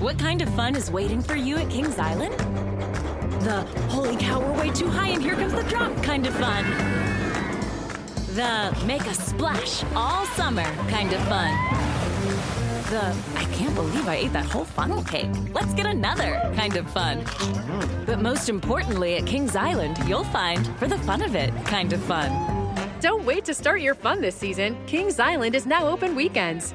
What kind of fun is waiting for you at Kings Island? The holy cow, we're way too high and here comes the drop kind of fun. The make a splash all summer kind of fun. The I can't believe I ate that whole funnel cake. Let's get another kind of fun. But most importantly, at Kings Island, you'll find for the fun of it kind of fun. Don't wait to start your fun this season. Kings Island is now open weekends.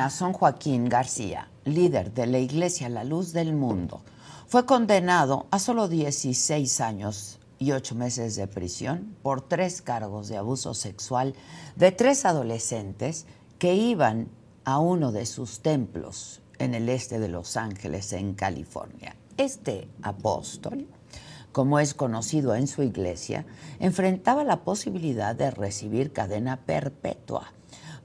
Nazón Joaquín García, líder de la Iglesia La Luz del Mundo, fue condenado a solo 16 años y 8 meses de prisión por tres cargos de abuso sexual de tres adolescentes que iban a uno de sus templos en el este de Los Ángeles, en California. Este apóstol, como es conocido en su iglesia, enfrentaba la posibilidad de recibir cadena perpetua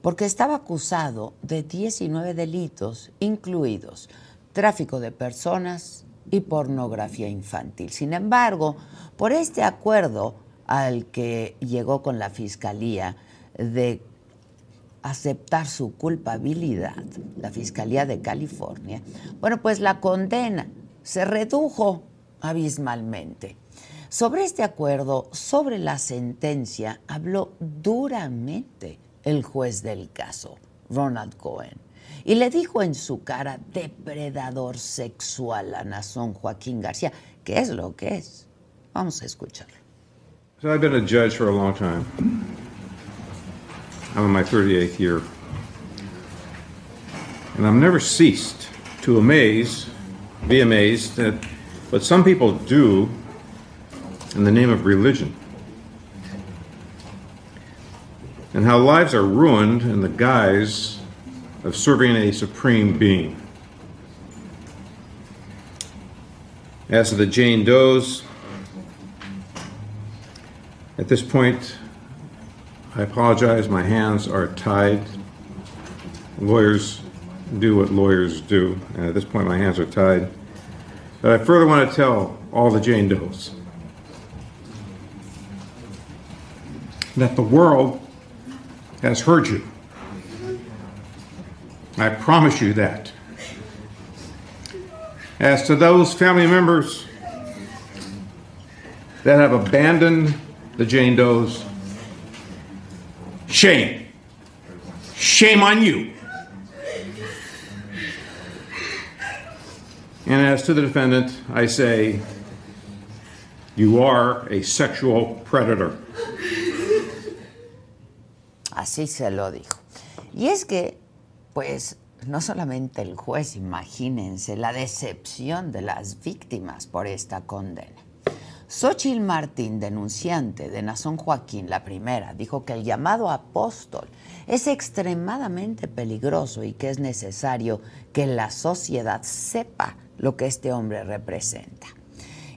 porque estaba acusado de 19 delitos, incluidos tráfico de personas y pornografía infantil. Sin embargo, por este acuerdo al que llegó con la Fiscalía de aceptar su culpabilidad, la Fiscalía de California, bueno, pues la condena se redujo abismalmente. Sobre este acuerdo, sobre la sentencia, habló duramente el juez del caso, Ronald Cohen, y le dijo en su cara depredador sexual a Nazón Joaquín García, ¿qué es lo que es? Vamos a escucharlo. So I've been a judge for a long time. I'm in my 38th year. And I've never ceased to amaze, be amazed at what some people do in the name of religion. And how lives are ruined in the guise of serving a supreme being. As to the Jane Does, at this point, I apologize, my hands are tied. Lawyers do what lawyers do, and at this point, my hands are tied. But I further want to tell all the Jane Does that the world has heard you. I promise you that. As to those family members that have abandoned the Jane Does, shame. Shame on you. And as to the defendant, I say, you are a sexual predator. Así se lo dijo. Y es que, pues, no solamente el juez, imagínense la decepción de las víctimas por esta condena. Xochitl Martín, denunciante de Nazón Joaquín, la primera, dijo que el llamado apóstol es extremadamente peligroso y que es necesario que la sociedad sepa lo que este hombre representa.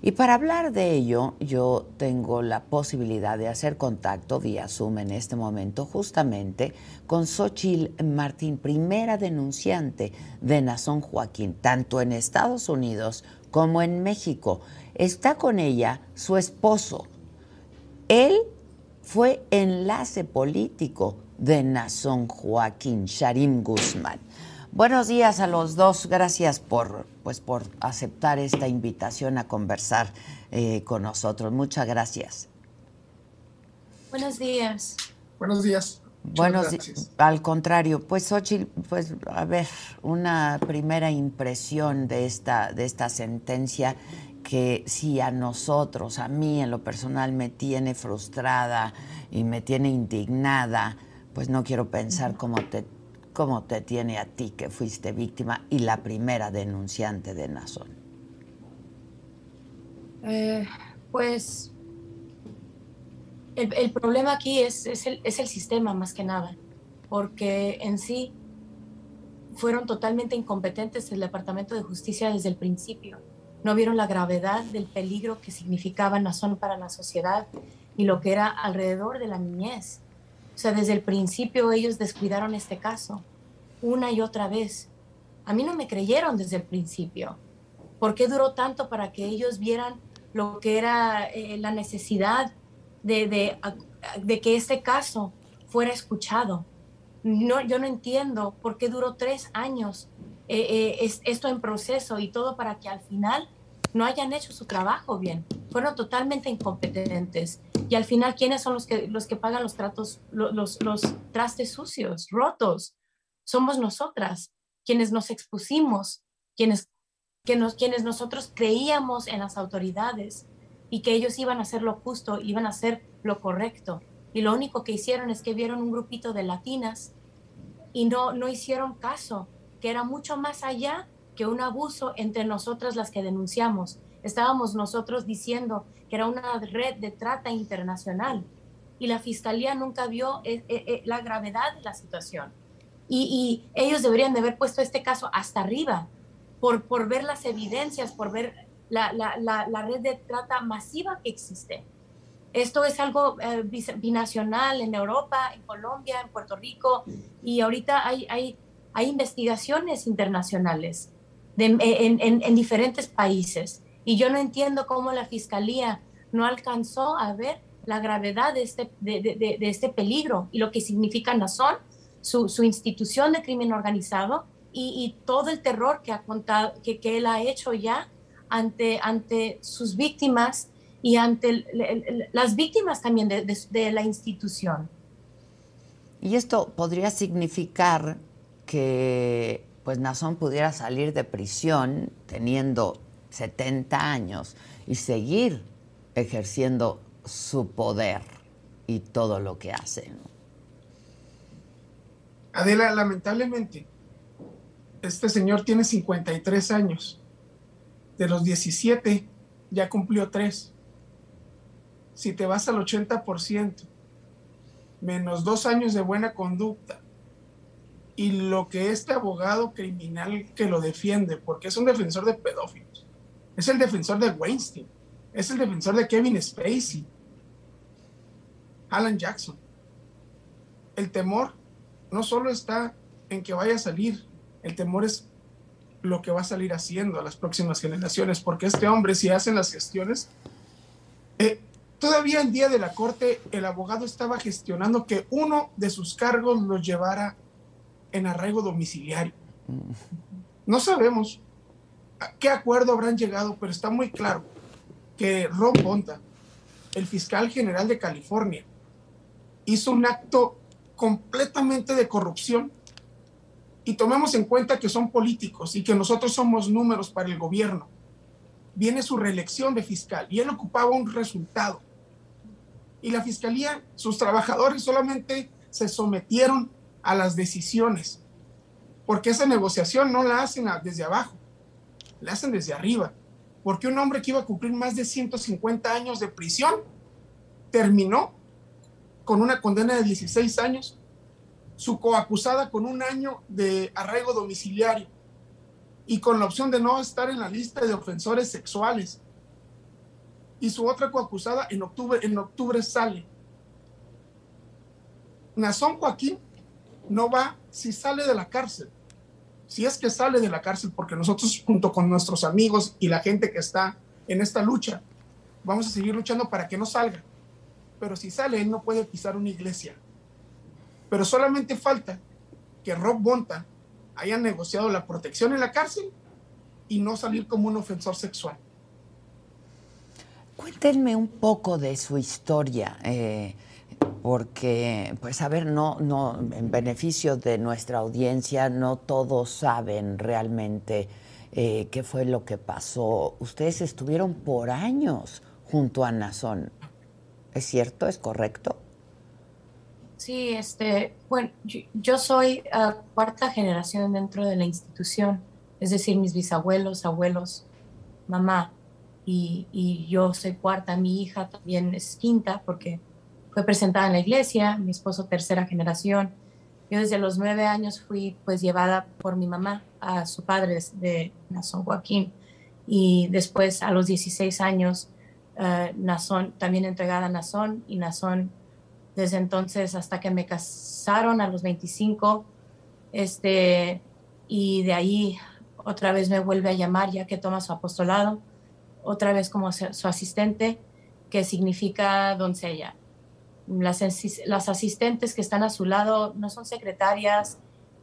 Y para hablar de ello, yo tengo la posibilidad de hacer contacto vía Zoom en este momento justamente con Xochitl Martín, primera denunciante de Nazón Joaquín, tanto en Estados Unidos como en México. Está con ella su esposo. Él fue enlace político de Nazón Joaquín, Sharim Guzmán. Buenos días a los dos. Gracias por, pues, por aceptar esta invitación a conversar eh, con nosotros. Muchas gracias. Buenos días. Buenos días. Bueno, al contrario, pues Xochitl, pues a ver, una primera impresión de esta, de esta sentencia que si a nosotros, a mí en lo personal me tiene frustrada y me tiene indignada, pues no quiero pensar cómo te, cómo te tiene a ti que fuiste víctima y la primera denunciante de Nazón. Eh, pues el, problema aquí es, es, el, es el sistema más que nada, porque en sí fueron totalmente incompetentes el Departamento de Justicia desde el principio. No vieron la gravedad del peligro que significaba Nazón para la sociedad y lo que era alrededor de la niñez. O sea, desde el principio ellos descuidaron este caso, una y otra vez. A mí no me creyeron desde el principio. ¿Por qué duró tanto para que ellos vieran lo que era eh, la necesidad de, de, que este caso fuera escuchado. No, yo no entiendo por qué duró tres años eh, eh, es, esto en proceso y todo para que al final no hayan hecho su trabajo bien. Fueron totalmente incompetentes. Y al final, ¿quiénes son los que, los que pagan los, tratos, los, los trastes sucios, rotos? Somos nosotras, quienes nos expusimos, quienes, que nos, quienes nosotros creíamos en las autoridades y que ellos iban a hacer lo justo, iban a hacer lo correcto. Y lo único que hicieron es que vieron un grupito de latinas y no, no hicieron caso, que era mucho más allá que un abuso entre nosotras las que denunciamos. Estábamos nosotros diciendo que era una red de trata internacional y la fiscalía nunca vio eh, eh, eh, la gravedad de la situación. Y, y, ellos deberían de haber puesto este caso hasta arriba por, por ver las evidencias, por ver la, la, la, red de trata masiva que existe. Esto es algo eh, binacional en Europa, en Colombia, en Puerto Rico, y ahorita hay, hay, hay investigaciones internacionales en, en, en, diferentes países. Y yo no entiendo cómo la Fiscalía no alcanzó a ver la gravedad de este, de, de, de este peligro y lo que significa Nazón, su, su institución de crimen organizado y, y, todo el terror que, ha contado, que, que él ha hecho ya ante, ante sus víctimas y ante las víctimas también de, la institución. Y esto podría significar que pues Nazón pudiera salir de prisión teniendo 70 años y seguir ejerciendo su poder y todo lo que hace. Adela, lamentablemente, este señor tiene 53 años de los 17 ya cumplió 3. Si te vas al 80%, menos dos años de buena conducta, y lo que este abogado criminal que lo defiende, porque es un defensor de pedófilos, es el defensor de Weinstein, es el defensor de Kevin Spacey, Alan Jackson. El temor no solo está en que vaya a salir, el temor es lo que va a salir haciendo a las próximas generaciones, porque este hombre, si hacen las gestiones, eh, todavía el día de la corte, el abogado estaba gestionando que uno de sus cargos lo llevara en arraigo domiciliario. No sabemos a qué acuerdo habrán llegado, pero está muy claro que Ron Ponta, el fiscal general de California, hizo un acto completamente de corrupción y tomemos en cuenta que son políticos y que nosotros somos números para el gobierno, viene su reelección de fiscal y él ocupaba un resultado. Y la fiscalía, sus trabajadores solamente se sometieron a las decisiones, porque esa negociación no la hacen desde abajo, la hacen desde arriba, porque un hombre que iba a cumplir más de 150 años de prisión terminó con una condena de 16 años su coacusada con un año de arraigo domiciliario y con la opción de no estar en la lista de ofensores sexuales. Y su otra coacusada en octubre, en octubre sale. Nazón Joaquín no va si sale de la cárcel. Si es que sale de la cárcel, porque nosotros junto con nuestros amigos y la gente que está en esta lucha, vamos a seguir luchando para que no salga. Pero si sale, él no puede pisar una iglesia pero solamente falta que Rob Bonta haya negociado la protección en la cárcel y no salir como un ofensor sexual. Cuéntenme un poco de su historia. Eh, porque, pues a ver, no, no, en beneficio de nuestra audiencia, no todos saben realmente eh, qué fue lo que pasó. Ustedes estuvieron por años junto a Nazón. ¿Es cierto? ¿Es correcto? Sí, este, bueno, yo, soy uh, cuarta generación dentro de la institución, es decir, mis bisabuelos, abuelos, mamá, y yo soy cuarta, mi hija también es quinta porque presentada en la iglesia, mi esposo tercera generación. Yo desde los nueve años fui pues llevada por mi mamá a su padre de Nazón Joaquín y después a los 16 años uh, Nazón, también entregada a Nazón y Nazón desde entonces hasta que me casaron a los 25 este, y de ahí otra vez me vuelve a llamar ya que toma su apostolado, otra vez como su asistente, que significa doncella. Las, las asistentes que están a su lado no son secretarias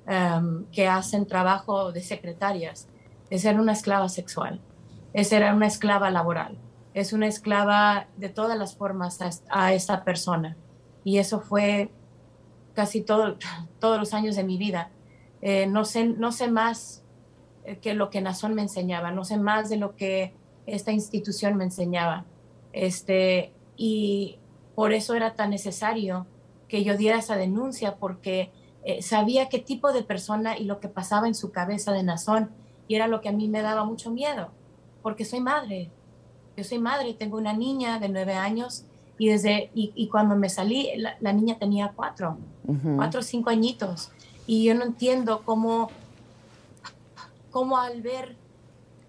em, que hacen trabajo de secretarias, es ser una esclava sexual, es ser una esclava laboral, es una esclava de todas las formas a, esta persona. Y eso fue casi todo, todos los años de mi vida. Eh, no, sé, no sé más eh, que lo que Nazón me enseñaba, no sé más de lo que esta institución me enseñaba. Este, y por eso era tan necesario que yo diera esa denuncia, porque eh, sabía qué tipo de persona y lo que pasaba en su cabeza de Nazón, y era lo que a mí me daba mucho miedo, porque soy madre. Yo soy madre, tengo una niña de nueve años, y, desde, y, cuando me salí, la, niña tenía cuatro, cuatro o cinco añitos, y yo no entiendo cómo, cómo al ver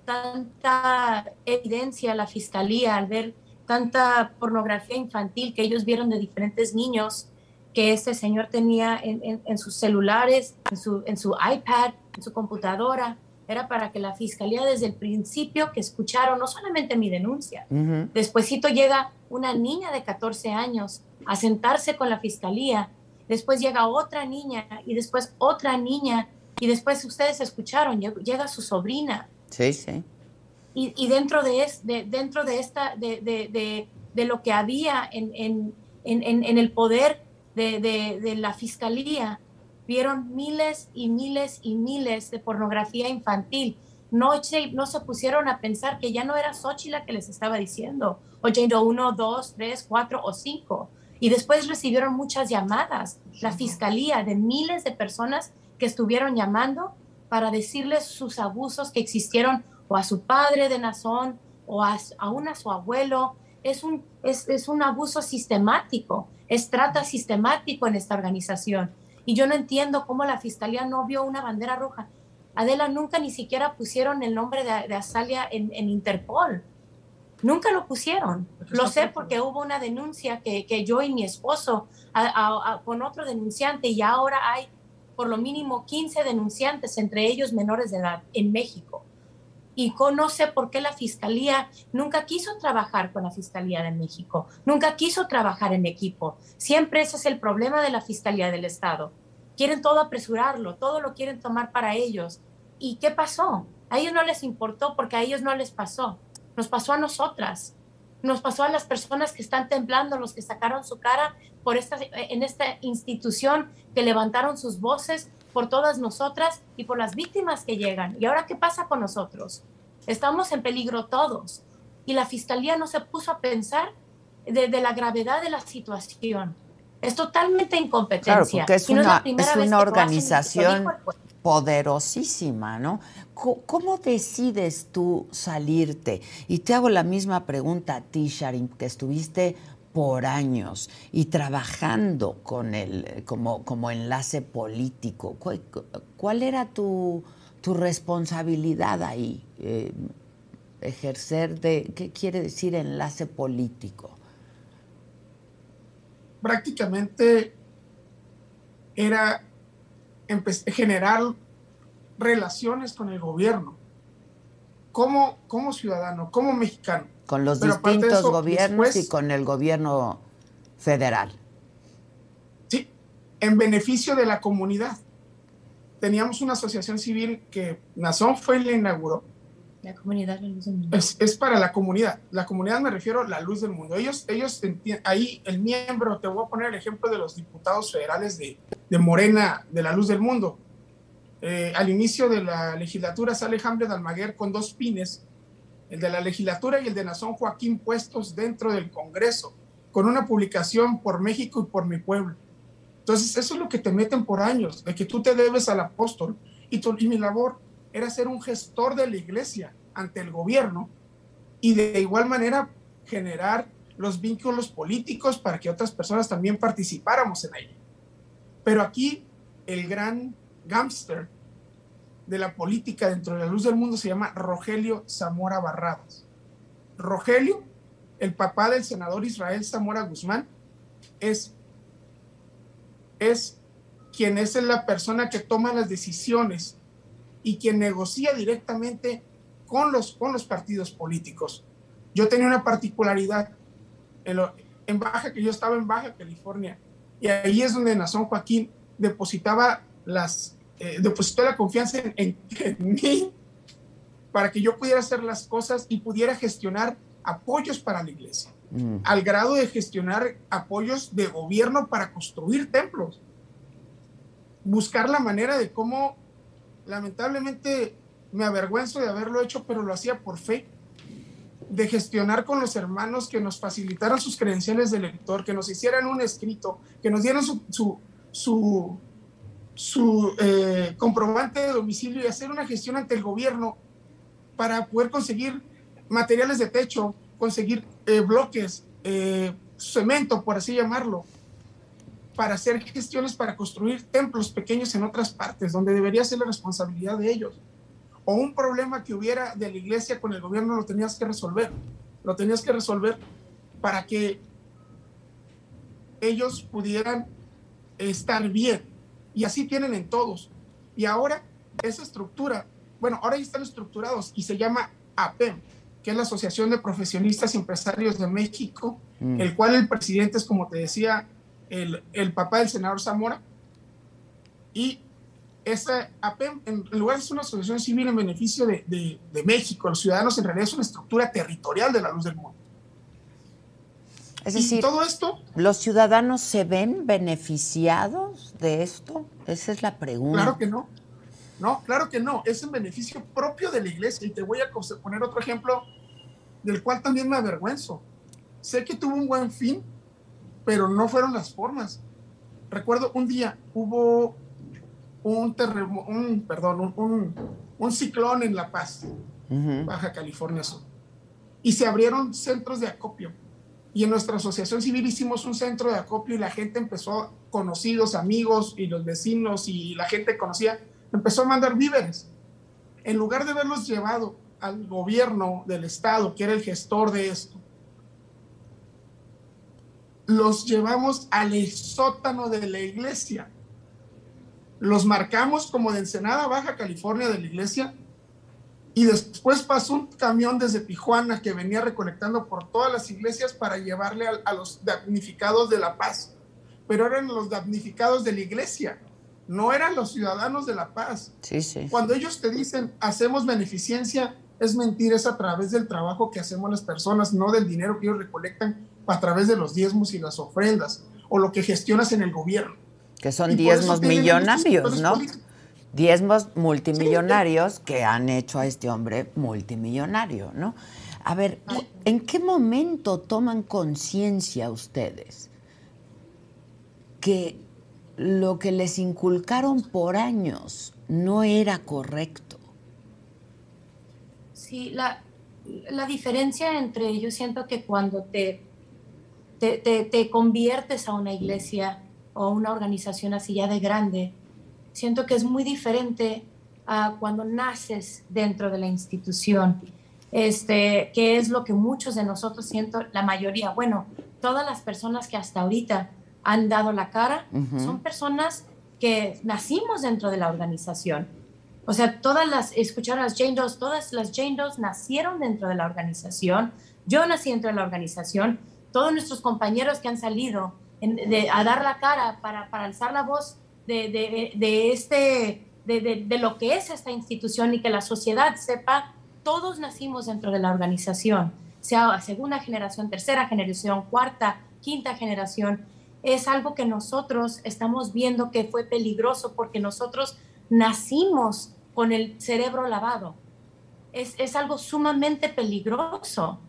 tanta evidencia la fiscalía, al ver tanta pornografía infantil que ellos vieron de diferentes niños que este señor tenía en, sus celulares, en su, en su iPad, en su computadora. Era para que la fiscalía desde el principio que escucharon no solamente mi denuncia, despuésito llega una niña de 14 años a sentarse con la fiscalía, después llega otra niña y después otra niña y después ustedes escucharon, llega su sobrina. Sí, sí y, dentro de, es, dentro de esta de, lo que había en, en, el poder de, la fiscalía vieron miles y miles y miles de pornografía infantil no no se pusieron a pensar que ya no era Sochi la que les estaba diciendo, oyendo uno, dos, tres, cuatro o cinco. Y después recibieron muchas llamadas, la fiscalía de miles de personas que estuvieron llamando para decirles sus abusos que existieron o a su padre de Nazón o a, aún a su abuelo. Es un, es, es un abuso sistemático, es trata sistemático en esta organización. Y yo no entiendo cómo la fiscalía no vio una bandera roja. Adela, nunca ni siquiera pusieron el nombre de, de Azalia en, en, Interpol. Nunca lo pusieron. Lo sé porque hubo una denuncia que, que yo y mi esposo con otro denunciante y ahora hay por lo mínimo 15 denunciantes, entre ellos menores de edad, en México y no sé por qué la Fiscalía nunca quiso trabajar con la Fiscalía de México, nunca quiso trabajar en equipo. Siempre ese es el problema de la Fiscalía del Estado. Quieren todo apresurarlo, todo lo quieren tomar para ellos. ¿Y qué pasó? A ellos no les importó porque a ellos no les pasó. Nos pasó a nosotras. Nos pasó a las personas que están temblando, los que sacaron su cara por esta, en esta institución, que levantaron sus voces por todas nosotras y por las víctimas que llegan. ¿Y ahora qué pasa con nosotros? Estamos en peligro todos. Y la fiscalía no se puso a pensar de, la gravedad de la situación. Es totalmente incompetencia. Claro, es una, es una organización poderosísima, ¿no? ¿Cómo decides tú salirte? Y te hago la misma pregunta a ti, Sharim, que estuviste por años y trabajando con él como, como enlace político. ¿Cuál, era tu, tu, responsabilidad ahí? Eh, ejercer de, ¿qué quiere decir enlace político? Prácticamente era generar relaciones con el gobierno, como, como ciudadano, como mexicano con los distintos gobiernos y con el gobierno federal. Sí, en beneficio de la comunidad. Teníamos una asociación civil que Nazón fue y la inauguró, La comunidad, la luz del mundo. Es, es, para la comunidad. La comunidad me refiero a la luz del mundo. Ellos, ellos ahí el miembro, te voy a poner el ejemplo de los diputados federales de, de Morena, de la luz del mundo. Eh, al inicio de la legislatura sale Hamlet Almaguer con dos pines, el de la legislatura y el de Nazón Joaquín puestos dentro del Congreso, con una publicación por México y por mi pueblo. Entonces, eso es lo que te meten por años, de que tú te debes al apóstol y, tu, mi labor era ser un gestor de la iglesia ante el gobierno y de igual manera generar los vínculos políticos para que otras personas también participáramos en ello. Pero aquí el gran gángster de la política dentro de la luz del mundo se llama Rogelio Zamora Barradas. Rogelio, el papá del senador Israel Zamora Guzmán, es, es quien es la persona que toma las decisiones y quien negocia directamente con los, con los partidos políticos. Yo tenía una particularidad en, Baja, que yo estaba en Baja California, y ahí es donde Nazón Joaquín depositaba las, eh, depositó la confianza en, mí para que yo pudiera hacer las cosas y pudiera gestionar apoyos para la iglesia, mm. al grado de gestionar apoyos de gobierno para construir templos, buscar la manera de cómo, lamentablemente me avergüenzo de haberlo hecho, pero lo hacía por fe, de gestionar con los hermanos que nos facilitaran sus credenciales de lector, que nos hicieran un escrito, que nos dieran su, su, su su eh, comprobante de domicilio y hacer una gestión ante el gobierno para poder conseguir materiales de techo, conseguir eh, bloques, eh, cemento, por así llamarlo, para hacer gestiones para construir templos pequeños en otras partes, donde debería ser la responsabilidad de ellos. O un problema que hubiera de la iglesia con el gobierno lo tenías que resolver. Lo tenías que resolver para que ellos pudieran estar bien y así tienen en todos. Y ahora esa estructura, bueno, ahora ya están estructurados y se llama APEM, que es la Asociación de Profesionistas y Empresarios de México, mm. el cual el presidente es, como te decía, el, el papá del senador Zamora. Y esa APEM, en lugar de ser una asociación civil en beneficio de, de, de México, los ciudadanos, en realidad es una estructura territorial de la luz del mundo. Es decir, todo esto, ¿los ciudadanos se ven beneficiados de esto? Esa es la pregunta. Claro que no. No, claro que no. Es en beneficio propio de la iglesia. Y te voy a poner otro ejemplo del cual también me avergüenzo. Sé que tuvo un buen fin, pero no fueron las formas. Recuerdo un día hubo un terremoto, un, perdón, un, un, ciclón en La Paz, Baja California Sur, y se abrieron centros de acopio y en nuestra asociación civil hicimos un centro de acopio y la gente empezó, conocidos, amigos y los vecinos y la gente conocía, empezó a mandar víveres. En lugar de haberlos llevado al gobierno del Estado, que era el gestor de esto, los llevamos al sótano de la iglesia. Los marcamos como de Ensenada, Baja California, de la iglesia, y después pasó un camión desde Tijuana que venía recolectando por todas las iglesias para llevarle a, los damnificados de La Paz. Pero eran los damnificados de la iglesia, no eran los ciudadanos de La Paz. Sí, sí. Cuando ellos te dicen hacemos beneficencia, es mentir, es a través del trabajo que hacemos las personas, no del dinero que ellos recolectan a través de los diezmos y las ofrendas o lo que gestionas en el gobierno. Que son diezmos millonarios, ¿no? Diezmos multimillonarios que han hecho a este hombre multimillonario, ¿no? A ver, ¿en qué momento toman conciencia ustedes que lo que les inculcaron por años no era correcto? Sí, la, diferencia entre, yo siento que cuando te, te, te conviertes a una iglesia o una organización así ya de grande, siento que es muy diferente a cuando naces dentro de la institución, este, que es lo que muchos de nosotros siento, la mayoría, bueno, todas las personas que hasta ahorita han dado la cara, son personas que nacimos dentro de la organización. O sea, todas las, escucharon las Jane Does, todas las Jane Does nacieron dentro de la organización. Yo nací dentro de la organización. Todos nuestros compañeros que han salido a dar la cara para, para alzar la voz de, de, este, de, de, lo que es esta institución y que la sociedad sepa todos nacimos dentro de la organización, sea segunda generación, tercera generación, cuarta, quinta generación, es algo que nosotros estamos viendo que fue peligroso porque nosotros nacimos con el cerebro lavado. Es, es algo sumamente peligroso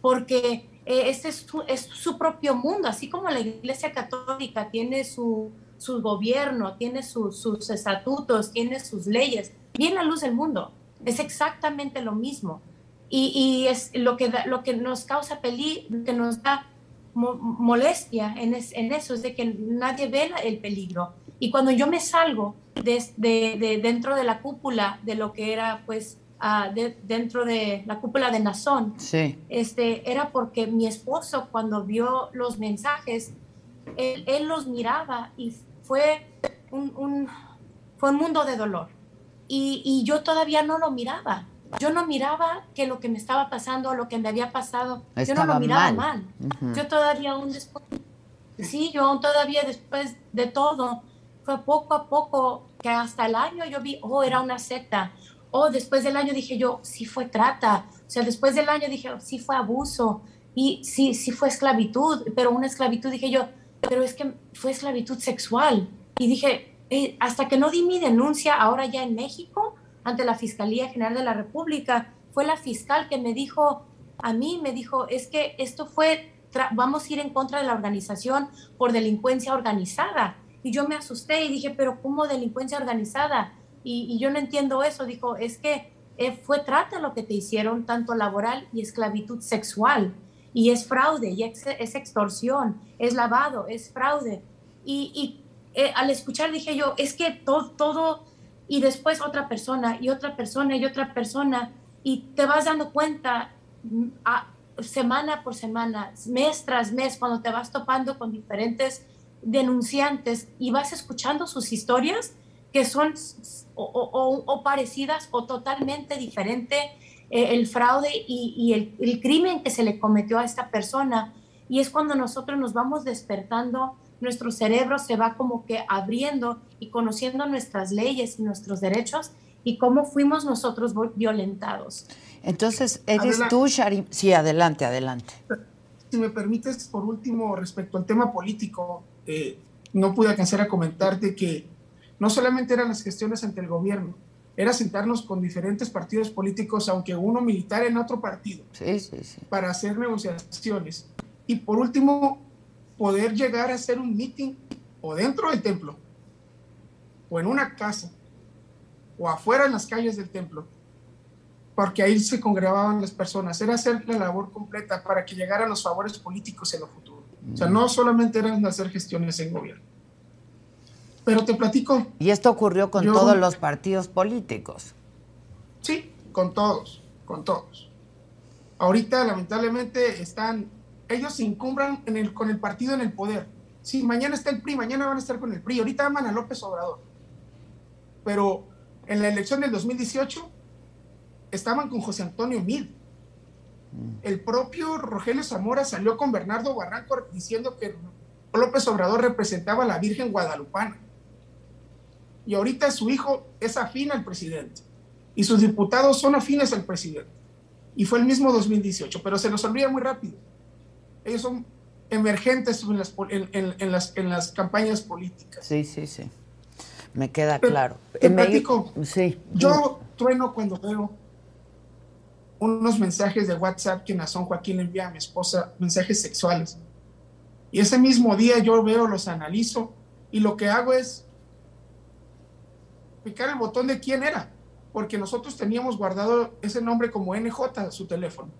porque eh, este es es su, propio mundo, así como la Iglesia Católica tiene su, su gobierno, tiene sus estatutos, tiene sus leyes, bien la luz del mundo. Es exactamente lo mismo. Y, y es lo que, lo que nos causa peligro, que nos da molestia en, en, eso, es de que nadie ve el peligro. Y cuando yo me salgo de, de, dentro de la cúpula de lo que era, pues, uh, dentro de la cúpula de Nazón, sí. este, era porque mi esposo, cuando vio los mensajes, él, él los miraba y fue un, un, fue un mundo de dolor. Y, y yo todavía no lo miraba yo no miraba que lo que me estaba pasando, lo que me había pasado, yo no lo miraba mal. Yo todavía aún después, sí, yo aún todavía después de todo, fue poco a poco que hasta el año yo vi, oh, era una secta. Oh, después del año dije yo, sí fue trata. O sea, después del año dije, sí fue abuso. Y sí, sí fue esclavitud, pero una esclavitud dije yo, pero es que fue esclavitud sexual. Y dije, eh, hasta que no di mi denuncia ahora ya en México, ante la Fiscalía General de la República. Fue la fiscal que me dijo, a mí me dijo, es que esto fue, vamos a ir en contra de la organización por delincuencia organizada. Y yo me asusté y dije, pero ¿cómo delincuencia organizada? Y, yo no entiendo eso. Dijo, es que eh, fue trata lo que te hicieron, tanto laboral y esclavitud sexual. Y es fraude, y es, extorsión, es lavado, es fraude. Y, eh, al escuchar dije yo, es que todo, todo y después otra persona y otra persona y otra persona y te vas dando cuenta mm, a, semana por semana, mes tras mes, cuando te vas topando con diferentes denunciantes y vas escuchando sus historias que son o, parecidas o totalmente diferente eh, el fraude y, y el, el crimen que se le cometió a esta persona. Y es cuando nosotros nos vamos despertando nuestro cerebro se va como que abriendo y conociendo nuestras leyes y nuestros derechos y cómo fuimos nosotros violentados. Entonces, ¿eres tú, Sharim? Sí, adelante, adelante. Si me permites, por último, respecto al tema político, eh, no pude alcanzar a comentarte que no solamente eran las gestiones ante el gobierno, era sentarnos con diferentes partidos políticos, aunque uno militar en otro partido, sí, sí, sí. para hacer negociaciones. Y por último, poder llegar a hacer un meeting o dentro del templo, o en una casa, o afuera en las calles del templo, porque ahí se congregaban las personas. Era hacer la labor completa para que llegaran los favores políticos en lo futuro. O sea, no solamente eran hacer gestiones en gobierno. Pero te platico. Y esto ocurrió con todos los partidos políticos. Sí, con todos, con todos. Ahorita, lamentablemente, están ellos se incumbran en el, con el partido en el poder. Sí, mañana está el PRI, mañana van a estar con el PRI. Ahorita aman a López Obrador. Pero en la elección del 2018 estaban con José Antonio Mid. Mm. El propio Rogelio Zamora salió con Bernardo Barranco diciendo que López Obrador representaba a la Virgen Guadalupana. Y ahorita su hijo es afín al presidente. Y sus diputados son afines al presidente. Y fue el mismo 2018, pero se nos olvida muy rápido ellos son emergentes en las, en, las, en las campañas políticas. Sí, sí, sí. Me queda claro. Te platico, sí. Yo trueno cuando veo unos mensajes de WhatsApp que Nazón Joaquín envía a mi esposa, mensajes sexuales. Y ese mismo día yo veo, los analizo y lo que hago es picar el botón de quién era, porque nosotros teníamos guardado ese nombre como NJ, su teléfono.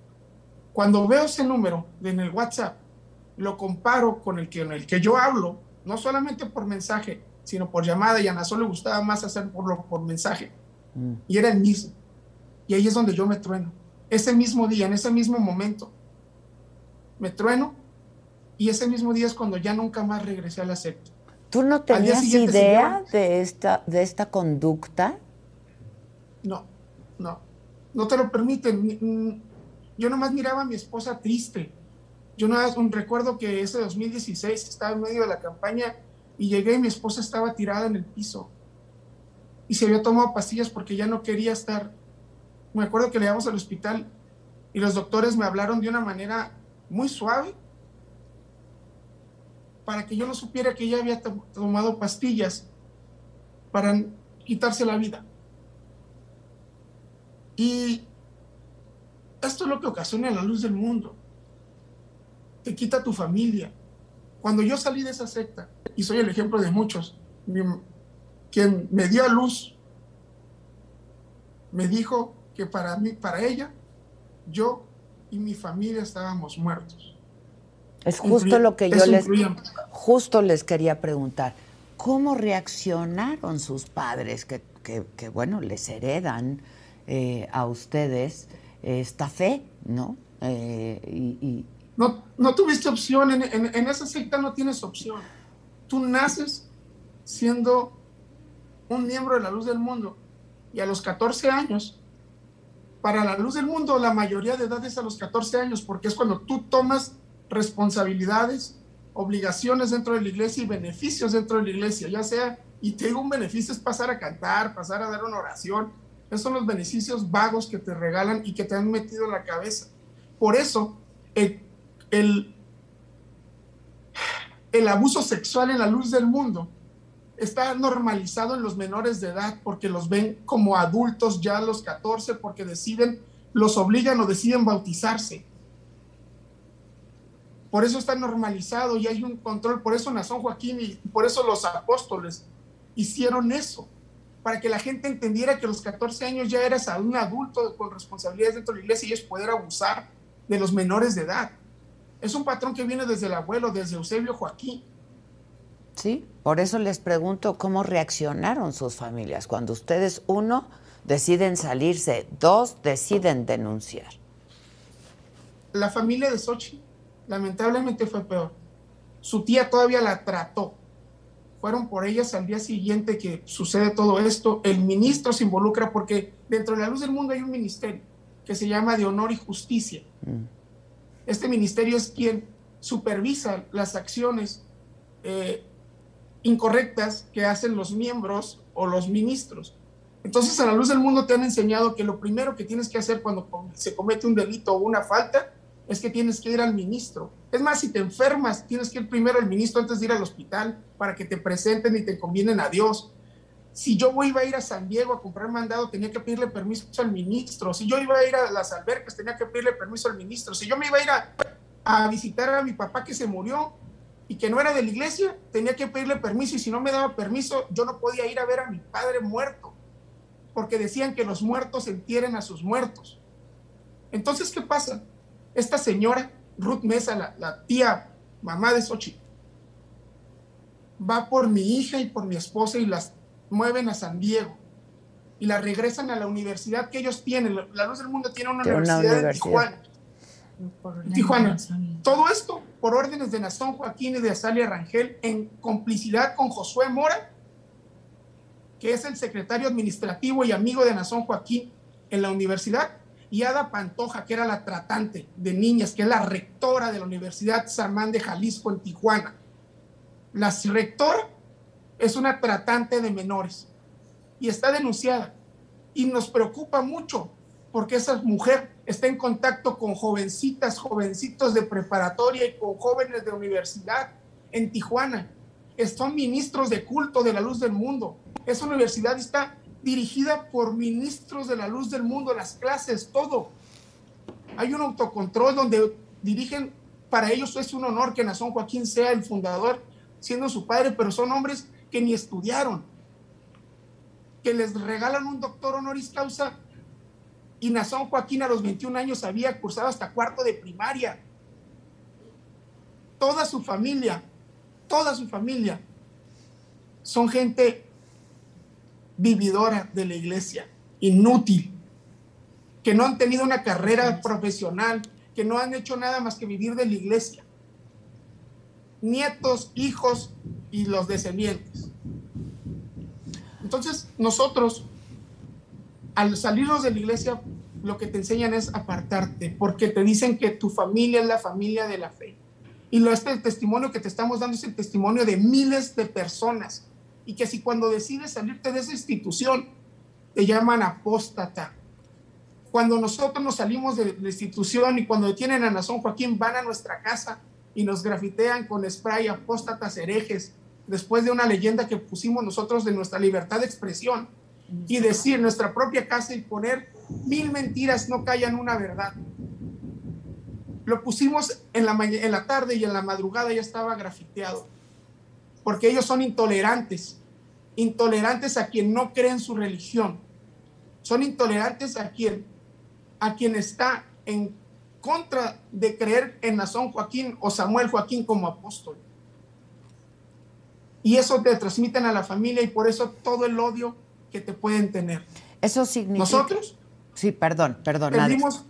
Cuando veo ese número en el WhatsApp, lo comparo con el que, en el que yo hablo, no solamente por mensaje, sino por llamada, y a Nazón le gustaba más hacer por, por mensaje. Mm. Y era el mismo. Y ahí es donde yo me trueno. Ese mismo día, en ese mismo momento, me trueno y ese mismo día es cuando ya nunca más regresé al acepto. ¿Tú no tenías idea de esta, de esta conducta? No, no, no te lo permiten yo nomás miraba a mi esposa triste. Yo no un recuerdo que ese 2016 estaba en medio de la campaña y llegué y mi esposa estaba tirada en el piso. Y se había tomado pastillas porque ya no quería estar me acuerdo que le llevamos al hospital y los doctores me hablaron de una manera muy suave para que yo no supiera que ella había tomado pastillas para quitarse la vida. Y esto es lo que ocasiona la luz del mundo. Te quita tu familia. Cuando yo salí de esa secta, y soy el ejemplo de muchos, quien me dio a luz, me dijo que para mí, para ella, yo y mi familia estábamos muertos. Es justo lo que yo les justo les quería preguntar. ¿Cómo reaccionaron sus padres que, que, bueno, les heredan eh, a ustedes esta fe, ¿no? Eh, y, No, no tuviste opción, en, en, esa secta no tienes opción. Tú naces siendo un miembro de la luz del mundo y a los 14 años, para la luz del mundo la mayoría de edad es a los 14 años porque es cuando tú tomas responsabilidades, obligaciones dentro de la iglesia y beneficios dentro de la iglesia, ya sea, y te un beneficio es pasar a cantar, pasar a dar una oración, esos son los beneficios vagos que te regalan y que te han metido en la cabeza. Por eso, el, el, el abuso sexual en la luz del mundo está normalizado en los menores de edad porque los ven como adultos ya a los 14 porque deciden, los obligan o deciden bautizarse. Por eso está normalizado y hay un control. Por eso Nazón Joaquín y por eso los apóstoles hicieron eso para que la gente entendiera que a los 14 años ya eras un adulto con responsabilidades dentro de la iglesia y ellos poder abusar de los menores de edad. Es un patrón que viene desde el abuelo, desde Eusebio Joaquín. Sí, por eso les pregunto cómo reaccionaron sus familias cuando ustedes, uno, deciden salirse, dos, deciden denunciar. La familia de Sochi lamentablemente fue peor. Su tía todavía la trató, fueron por ellas al día siguiente que sucede todo esto. El ministro se involucra porque dentro de la luz del mundo hay un ministerio que se llama de honor y justicia. Mm. Este ministerio es quien supervisa las acciones eh, incorrectas que hacen los miembros o los ministros. Entonces, a la luz del mundo te han enseñado que lo primero que tienes que hacer cuando se comete un delito o una falta es que tienes que ir al ministro. Es más, si te enfermas, tienes que ir primero al ministro antes de ir al hospital para que te presenten y te convienen a Dios. Si yo iba a ir a San Diego a comprar mandado, tenía que pedirle permiso al ministro. Si yo iba a ir a las albercas, tenía que pedirle permiso al ministro. Si yo me iba a ir a, a visitar a mi papá que se murió y que no era de la iglesia, tenía que pedirle permiso. Y si no me daba permiso, yo no podía ir a ver a mi padre muerto, porque decían que los muertos entierren a sus muertos. Entonces, ¿qué pasa? Esta señora, Ruth Mesa, la, tía mamá de Sochi, va por mi hija y por mi esposa y las mueven a San Diego y las regresan a la universidad que ellos tienen. La Luz del Mundo tiene una, universidad, en Tijuana. Tijuana. Todo esto por órdenes de Nazón Joaquín y de Azalia Rangel en complicidad con Josué Mora, que es el secretario administrativo y amigo de Nazón Joaquín en la universidad, y Ada Pantoja, que era la tratante de niñas, que es la rectora de la Universidad Samán de Jalisco en Tijuana. La rectora es una tratante de menores y está denunciada. Y nos preocupa mucho porque esa mujer está en contacto con jovencitas, jovencitos de preparatoria y con jóvenes de universidad en Tijuana. Son ministros de culto de la luz del mundo. Esa universidad está dirigida por ministros de la luz del mundo, las clases, todo. Hay un autocontrol donde dirigen, para ellos es un honor que Nazón Joaquín sea el fundador, siendo su padre, pero son hombres que ni estudiaron, que les regalan un doctor honoris causa y Nazón Joaquín a los 21 años había cursado hasta cuarto de primaria. Toda su familia, toda su familia son gente vividora de la iglesia, inútil, que no han tenido una carrera profesional, que no han hecho nada más que vivir de la iglesia. Nietos, hijos y los descendientes. Entonces, nosotros, al salirnos de la iglesia, lo que te enseñan es apartarte, porque te dicen que tu familia es la familia de la fe. Y este testimonio que te estamos dando es el testimonio de miles de personas y que si cuando decides salirte de esa institución te llaman apóstata, Cuando nosotros nos salimos de la institución y cuando detienen a Nazón Joaquín, van a nuestra casa y nos grafitean con spray apóstatas herejes, después de una leyenda que pusimos nosotros de nuestra libertad de expresión y decir nuestra propia casa y poner mil mentiras no callan una verdad. Lo pusimos en la, en la tarde y en la madrugada ya estaba grafiteado, porque ellos son intolerantes, intolerantes a quien no cree en su religión, son intolerantes a quien, a quien está en contra de creer en Nazón Joaquín o Samuel Joaquín como apóstol. Y eso te transmiten a la familia y por eso todo el odio que te pueden tener. Eso significa... Nosotros... Sí, perdón, perdón. Perdimos...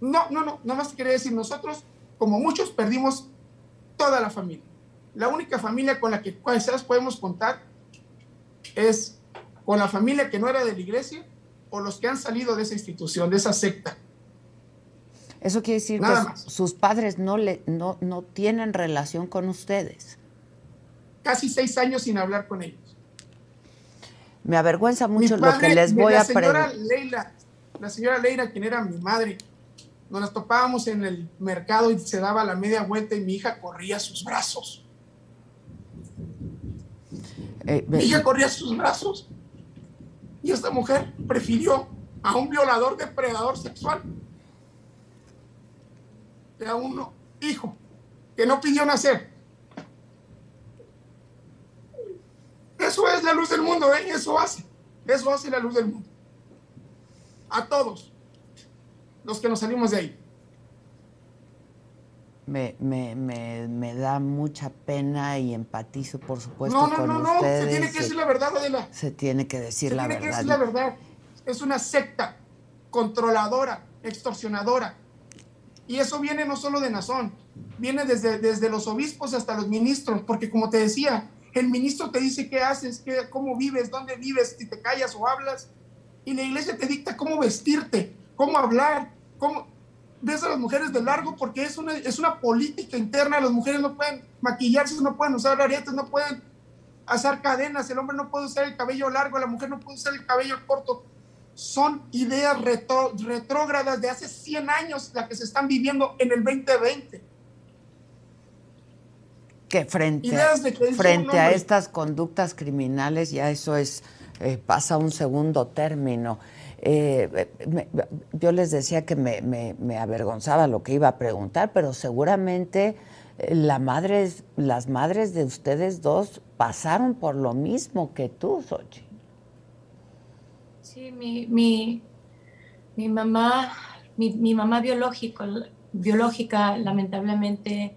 No, no, no, nada más quería decir, nosotros, como muchos, perdimos toda la familia. La única familia con la que quizás podemos contar es con la familia que no era de la iglesia o los que han salido de esa institución, de esa secta. Eso quiere decir que sus padres no, le, no, no tienen relación con ustedes. Casi seis años sin hablar con ellos. Me avergüenza mucho lo que les voy a preguntar. La señora Leila, quien era mi madre, nos las topábamos en el mercado y se daba la media vuelta y mi hija corría a sus brazos. Eh, corría a sus brazos y esta mujer prefirió a un violador depredador sexual que a un hijo que no pidió nacer. Eso es la luz del mundo, ¿eh? Eso hace. Eso hace la luz del mundo. A todos los que nos salimos de ahí. Me, me, me, me, da mucha pena y empatizo, por supuesto, no, no, con no, no, se tiene que decir la verdad, Adela. Se tiene que decir la verdad. Se tiene que decir la verdad. Es una secta controladora, extorsionadora. Y eso viene no solo de Nazón, viene desde, desde los obispos hasta los ministros, porque como te decía, el ministro te dice qué haces, qué, cómo vives, dónde vives, si te callas o hablas. Y la iglesia te dicta cómo vestirte, cómo hablar, cómo... Ves a las mujeres de largo porque es una, es una política interna. Las mujeres no pueden maquillarse, no pueden usar aretes, no pueden hacer cadenas. El hombre no puede usar el cabello largo, la mujer no puede usar el cabello corto. Son ideas retrógradas de hace 100 años las que se están viviendo en el 2020 que frente, a, frente a estas conductas criminales ya eso es eh, pasa a un segundo término. Eh, yo les decía que me, me, avergonzaba lo que iba a preguntar, pero seguramente eh, las madres de ustedes dos pasaron por lo mismo que tú, Sochi. Sí, mi, mi, mi mamá, mi, mi mamá biológico, biológica, lamentablemente,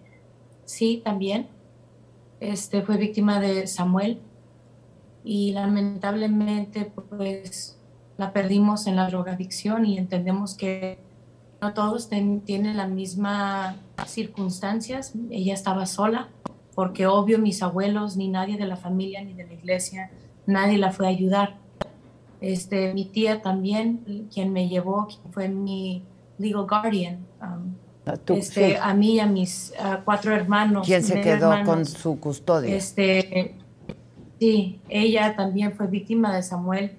sí, también este, fue víctima de Samuel y lamentablemente pues la perdimos en la drogadicción y entendemos que no todos tienen las mismas circunstancias. Ella estaba sola porque obvio mis abuelos, ni nadie de la familia, ni de la iglesia, nadie la fue a ayudar. Este, mi tía también, quien me llevó, quien fue mi legal guardian, um, este, a mí y a mis cuatro hermanos. ¿Quién se quedó con su custodia? Este, sí, ella también fue víctima de Samuel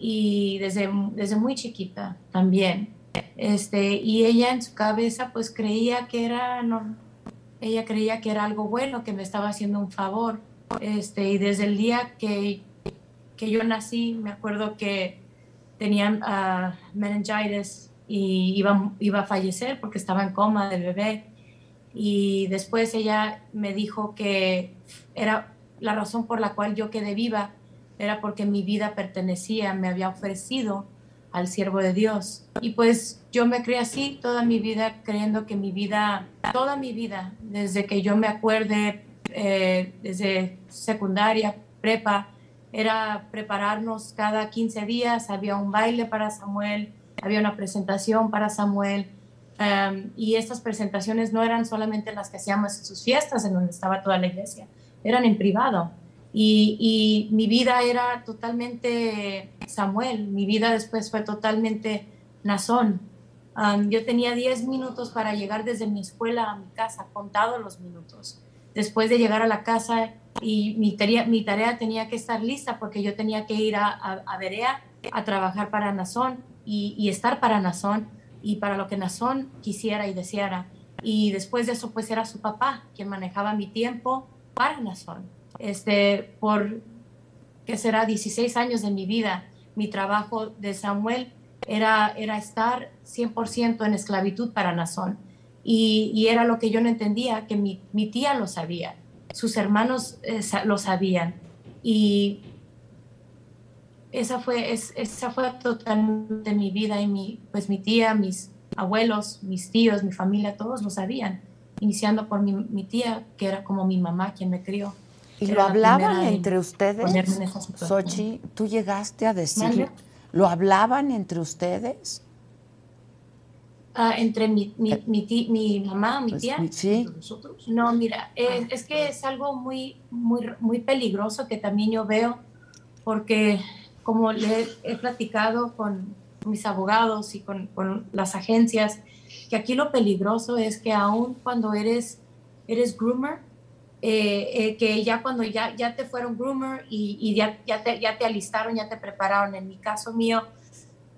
y desde, desde muy chiquita también. Este, y ella en su cabeza pues creía que era, no, ella creía que era algo bueno, que me estaba haciendo un favor. Este, y desde el día que, que yo nací, me acuerdo que tenía uh, meningitis y iba, iba a fallecer porque estaba en coma del bebé. Y después ella me dijo que era la razón por la cual yo quedé viva, era porque mi vida pertenecía, me había ofrecido al siervo de Dios. Y pues yo me creí así toda mi vida, creyendo que mi vida, toda mi vida, desde que yo me acuerde, eh, desde secundaria, prepa, era prepararnos cada 15 días, había un baile para Samuel, había una presentación para Samuel. Y estas presentaciones no eran solamente las que hacíamos en sus fiestas, en donde estaba toda la iglesia, eran en privado. Y, mi vida era totalmente Samuel, mi vida después fue totalmente Nazón. Em, yo tenía 10 minutos para llegar desde mi escuela a mi casa, contados los minutos. Después de llegar a la casa y mi tarea, mi tarea tenía que estar lista porque yo tenía que ir a, a, a Berea a trabajar para Nazón y, estar para Nazón y para lo que Nazón quisiera y deseara. Y después de eso, pues era su papá quien manejaba mi tiempo para Nazón. Este, por, que será 16 años de mi vida, mi trabajo de Samuel era, era estar 100% en esclavitud para Nazón. Y, era lo que yo no entendía, que mi, mi tía lo sabía, sus hermanos eh, lo sabían. Y esa fue, es, esa fue totalmente mi vida y mi, pues mi tía, mis abuelos, mis tíos, mi familia, todos lo sabían, iniciando por mi, mi tía, que era como mi mamá quien me crió. ¿Y lo hablaban entre ustedes? Sochi, ¿tú llegaste a decirlo? ¿Lo hablaban entre ustedes? Ah, entre mi, mi, mi, mi, mamá, mi pues, tía. Sí. No, mira, es, es, que es algo muy, muy, muy peligroso que también yo veo, porque como le he platicado con mis abogados y con, con las agencias, que aquí lo peligroso es que aún cuando eres, eres groomer, eh, eh, que ya cuando ya, ya te fueron groomer y, ya, ya, te, ya te alistaron, ya te prepararon, en mi caso mío,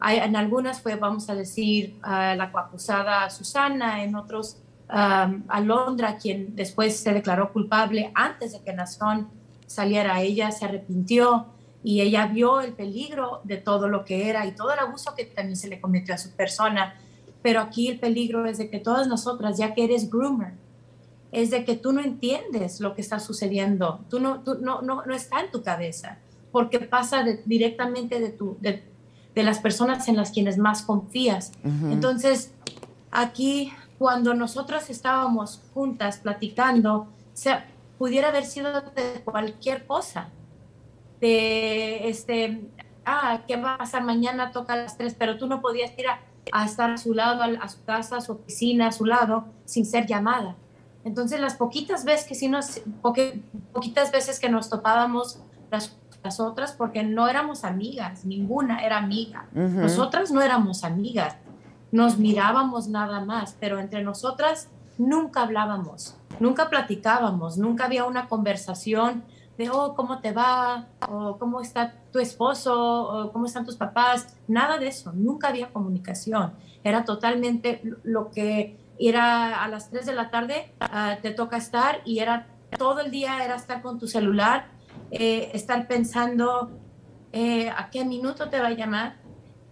hay, en algunas fue, vamos a decir, la coacusada Susana, en otros um, Alondra, quien después se declaró culpable antes de que Nazón saliera. Ella se arrepintió y ella vio el peligro de todo lo que era y todo el abuso que también se le cometió a su persona. Pero aquí el peligro es de que todas nosotras, ya que eres groomer, es de que tú no entiendes lo que está sucediendo, tú no, tú no, no, no está en tu cabeza, porque pasa directamente de, tu, de, de, las personas en las quienes más confías. Entonces, aquí, cuando nosotras estábamos juntas platicando, se, pudiera haber sido de cualquier cosa de, este, ah, ¿qué va a pasar mañana? Toca a las tres, pero tú no podías ir a, estar a su lado, a, su casa, a su oficina, a su lado, sin ser llamada. Entonces, las poquitas veces que sí nos, poquitas veces que nos topábamos las, las, otras, porque no éramos amigas, ninguna era amiga. Nosotras no éramos amigas, nos mirábamos nada más, pero entre nosotras nunca hablábamos, nunca platicábamos, nunca había una conversación de, oh, ¿cómo te va? O ¿cómo está tu esposo? O ¿cómo están tus papás? Nada de eso, nunca había comunicación. Era totalmente lo que era a las 3 de la tarde, ah, te toca estar y era todo el día era estar con tu celular, eh, estar pensando eh, a qué minuto te va a llamar,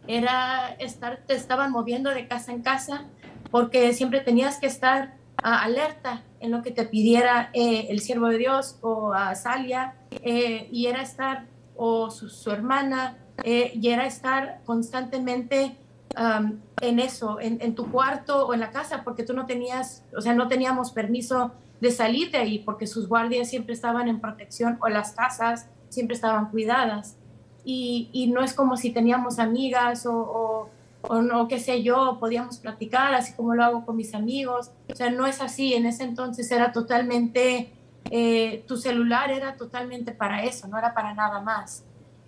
era estar, te estaban moviendo de casa en casa porque siempre tenías que estar alerta en lo que te pidiera eh, el siervo de Dios o a Salia, y era estar, o su, hermana, y era estar constantemente en eso, en, tu cuarto o en la casa, porque tú no tenías, o sea, no teníamos permiso de salir de ahí, porque sus guardias siempre estaban en protección o las casas siempre estaban cuidadas. Y, no es como si teníamos amigas o o no, qué sé yo, podíamos platicar, así como lo hago con mis amigos. O sea, no es así. En ese entonces era totalmente, eh, tu celular era totalmente para eso, no era para nada más.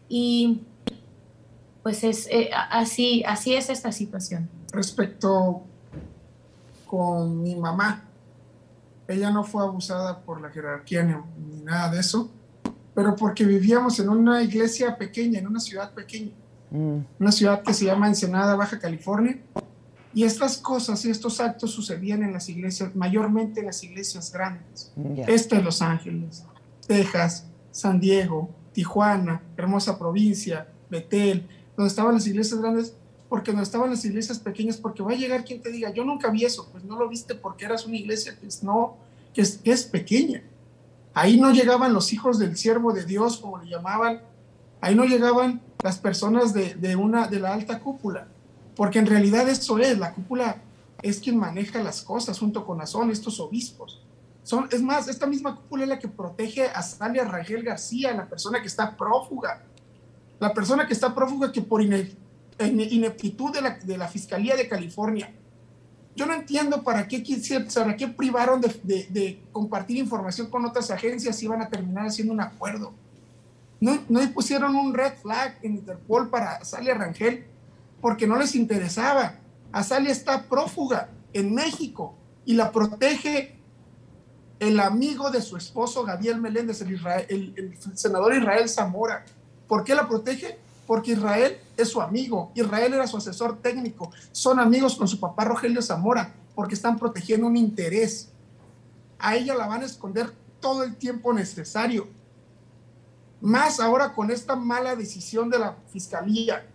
Y pues es eh, así, así es esta situación. Respecto con mi mamá, ella no fue abusada por la jerarquía ni, ni nada de eso, pero porque vivíamos en una iglesia pequeña, en una ciudad pequeña una ciudad que se llama Ensenada, Baja California. Y estas cosas y estos actos sucedían en las iglesias, mayormente en las iglesias grandes. Este es Los Ángeles, Texas, San Diego, Tijuana, hermosa provincia, Betel, donde estaban las iglesias grandes, porque no estaban las iglesias pequeñas, porque va a llegar quien te diga, yo nunca vi eso, pues no lo viste porque eras una iglesia que es, no, que es, que es pequeña. Ahí no llegaban los hijos del siervo de Dios, como le llamaban, ahí no llegaban las personas de, una, de la alta cúpula, porque en realidad eso es, la cúpula es quien maneja las cosas junto con Azón, estos obispos. Son, es más, esta misma cúpula es la que protege a Salia Rangel García, la persona que está prófuga, la persona que está prófuga que por ineptitud de la, de la Fiscalía de California. Yo no entiendo para qué, para qué privaron de, compartir información con otras agencias y iban a terminar haciendo un acuerdo no, no pusieron un red flag en Interpol para Azalia Rangel porque no les interesaba. Azalia está prófuga en México y la protege el amigo de su esposo Gabriel Meléndez, el, el, senador Israel Zamora. ¿Por qué la protege? Porque Israel es su amigo, Israel era su asesor técnico, son amigos con su papá Rogelio Zamora, porque están protegiendo un interés. A ella la van a esconder todo el tiempo necesario. Más ahora con esta mala decisión de la fiscalía.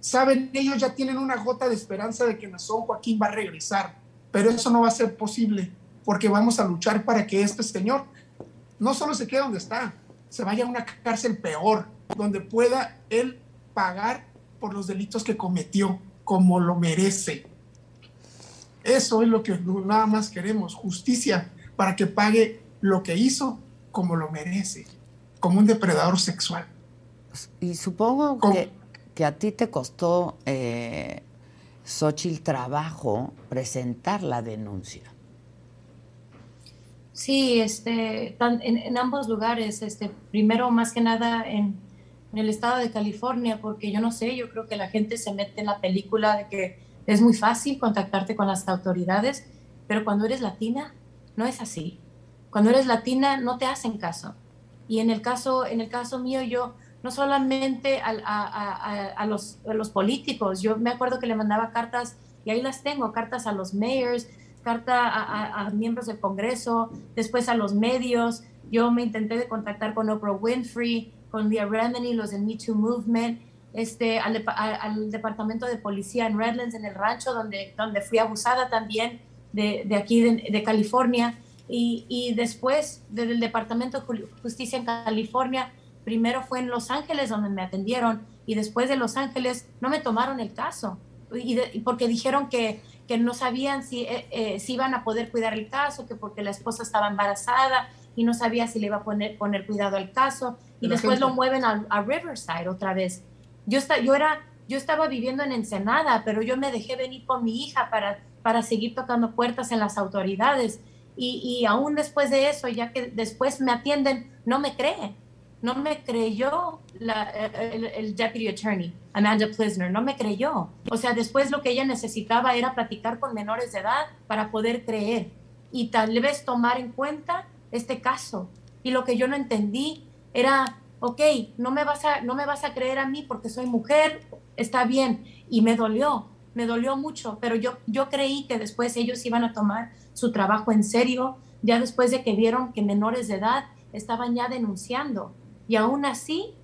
Saben, ellos ya tienen una gota de esperanza de que Nazón Joaquín va a regresar, pero eso no va a ser posible porque vamos a luchar para que este señor no solo se quede donde está, se vaya a una cárcel peor, donde pueda él pagar por los delitos que cometió como lo merece. Eso es lo que nada más queremos, justicia para que pague lo que hizo como lo merece, como un depredador sexual. Y supongo que, que, a ti te costó, eh, Xochitl, trabajo presentar la denuncia. Sí, este, en, ambos lugares, este, primero más que nada en, en, el estado de California, porque yo no sé, yo creo que la gente se mete en la película de que es muy fácil contactarte con las autoridades, pero cuando eres latina, no es así. Cuando eres latina, no te hacen caso. Y en el caso, en el caso mío, yo no solamente a, a, a, los, a los políticos, yo me acuerdo que le mandaba cartas, y ahí las tengo, cartas a los mayors, carta a, miembros del Congreso, después a los medios. Yo me intenté de contactar con Oprah Winfrey, con Leah Remini, los del Me Too Movement, este, al, al, departamento de policía en Redlands, en el rancho, donde, donde fui abusada también de, de aquí de, de California. Y, y, después del Departamento de Justicia en California, primero fue en Los Ángeles donde me atendieron y después de Los Ángeles no me tomaron el caso y porque dijeron que que no sabían si, eh, eh, si iban a poder cuidar el caso, que porque la esposa estaba embarazada y no sabía si le iba a poner, poner cuidado al caso, y después lo mueven a, Riverside otra vez. Yo, está, yo, era, yo estaba viviendo en Ensenada, pero yo me dejé venir con mi hija para, para seguir tocando puertas en las autoridades. Y, y aún después de eso, ya que después me atienden, no me creen no me creyó la, el, deputy attorney, Amanda Plisner, no me creyó. O sea, después lo que ella necesitaba era platicar con menores de edad para poder creer y tal vez tomar en cuenta este caso. Y lo que yo no entendí era, ok, no me vas a, no me vas a creer a mí porque soy mujer, está bien. Y me dolió, me dolió mucho, pero yo, yo creí que después ellos iban a tomar su trabajo en serio, ya después de que vieron que menores de edad estaban ya denunciando y aún así,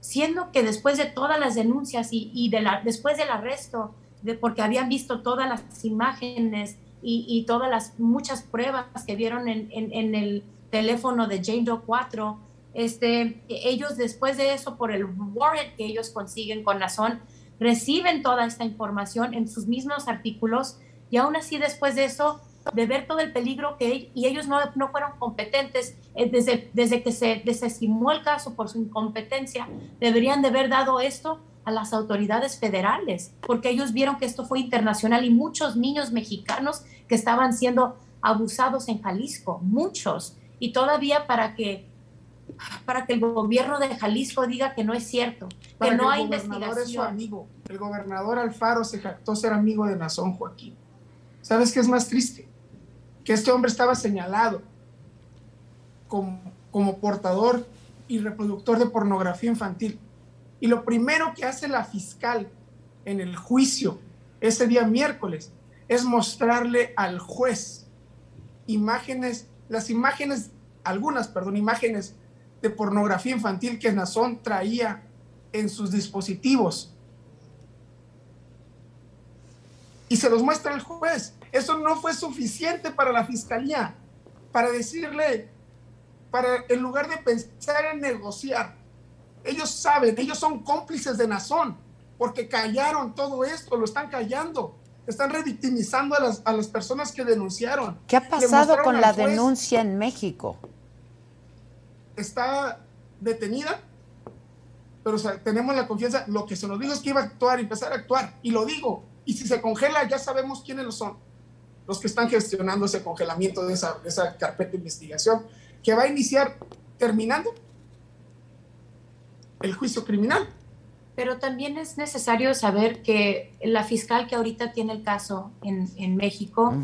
siendo que después de todas las denuncias y, de la, después del arresto, de, porque habían visto todas las imágenes y, todas las muchas pruebas que vieron en, en, el teléfono de Jane Doe 4, este, ellos después de eso, por el warrant que ellos consiguen con Nazón, reciben toda esta información en sus mismos artículos y aún así después de eso de ver todo el peligro que y ellos no, no fueron competentes eh, desde, desde que se desestimó el caso por su incompetencia, deberían de haber dado esto a las autoridades federales, porque ellos vieron que esto fue internacional y muchos niños mexicanos que estaban siendo abusados en Jalisco, muchos, y todavía para que para que el gobierno de Jalisco diga que no es cierto, que no hay investigación. Es su amigo. El gobernador Alfaro se jactó ser amigo de Nazón Joaquín. ¿Sabes qué es más triste? que este hombre estaba señalado como, como portador y reproductor de pornografía infantil. Y lo primero que hace la fiscal en el juicio ese día miércoles es mostrarle al juez imágenes, las imágenes, algunas, perdón, imágenes de pornografía infantil que Nazón traía en sus dispositivos. Y se los muestra al juez. Eso no fue suficiente para la fiscalía, para decirle, para en lugar de pensar en negociar, ellos saben, ellos son cómplices de Nazón, porque callaron todo esto, lo están callando, están revictimizando a las, a las personas que denunciaron. ¿Qué ha pasado con la denuncia en México? Está detenida, pero tenemos la confianza, lo que se nos dijo es que iba a actuar, empezar a actuar, y lo digo, y si se congela ya sabemos quiénes lo son los que están gestionando ese congelamiento de esa, esa carpeta de investigación, que va a iniciar terminando el juicio criminal. Pero también es necesario saber que la fiscal que ahorita tiene el caso en, en México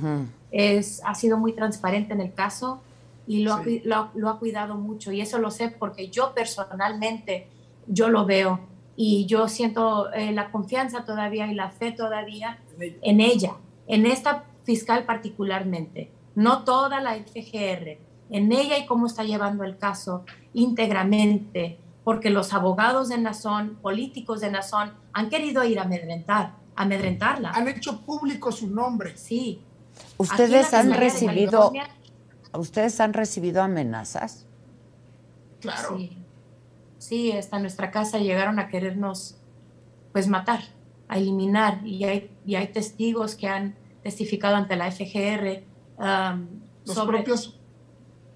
es, ha sido muy transparente en el caso y lo, lo, lo, ha cuidado mucho. Y eso lo sé porque yo personalmente, yo lo veo. y yo siento eh, la confianza todavía y la fe todavía en ella, en esta fiscal particularmente, no toda la FGR, en ella y cómo está llevando el caso íntegramente, porque los abogados de Nazón, políticos de Nazón, han querido ir a amedrentar, amedrentarla. Han hecho público su nombre. Sí. ¿Ustedes han recibido, ¿ustedes han recibido amenazas? Claro. Sí. sí, hasta nuestra casa llegaron a querernos, pues, matar, a eliminar, y hay, y hay testigos que han testificado ante la FGR um, Los sobre... propios,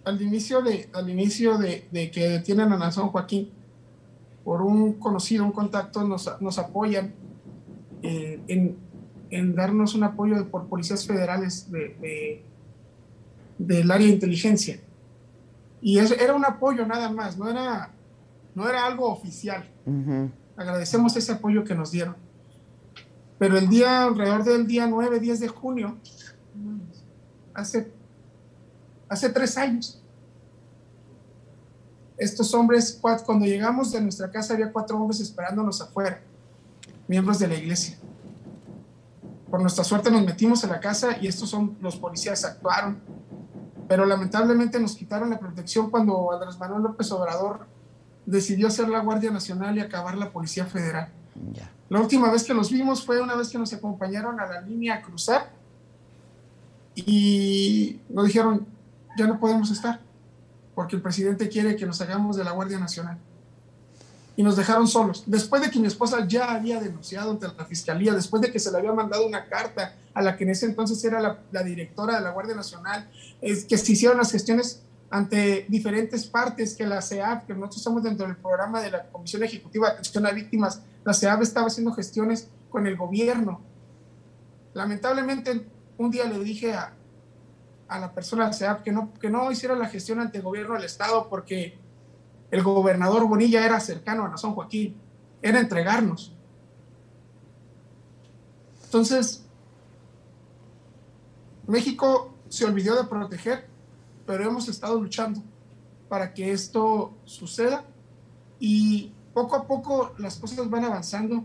al inicio, de, al inicio de, de que detienen a Nazón Joaquín, por un conocido, un contacto, nos, nos apoyan eh, en, en, darnos un apoyo de, por policías federales de, de, del área de inteligencia. Y eso era un apoyo nada más, no era, no era algo oficial. Uh -huh. Agradecemos ese apoyo que nos dieron. Pero el día, alrededor del día 9, 10 de junio, hace, hace tres años, estos hombres, cuando llegamos de nuestra casa había cuatro hombres esperándonos afuera, miembros de la iglesia. Por nuestra suerte nos metimos a la casa y estos son los policías actuaron, pero lamentablemente nos quitaron la protección cuando Andrés Manuel López Obrador decidió hacer la Guardia Nacional y acabar la Policía Federal. La última vez que los vimos fue una vez que nos acompañaron a la línea a cruzar y nos dijeron, ya no podemos estar porque el presidente quiere que nos hagamos de la Guardia Nacional. Y nos dejaron solos. Después de que mi esposa ya había denunciado ante la fiscalía, después de que se le había mandado una carta a la que en ese entonces era la, la directora de la Guardia Nacional, es que se hicieron las gestiones ante diferentes partes, que la CEAP, que nosotros estamos dentro del programa de la Comisión Ejecutiva de Atención a Víctimas, la CEAP estaba haciendo gestiones con el gobierno. Lamentablemente, un día le dije a, a la persona de CEAP que no, que no hiciera la gestión ante el gobierno del Estado porque el gobernador Bonilla era cercano a Nazón Joaquín, era entregarnos. Entonces, México se olvidó de proteger, pero hemos estado luchando para que esto suceda y poco a poco las cosas van avanzando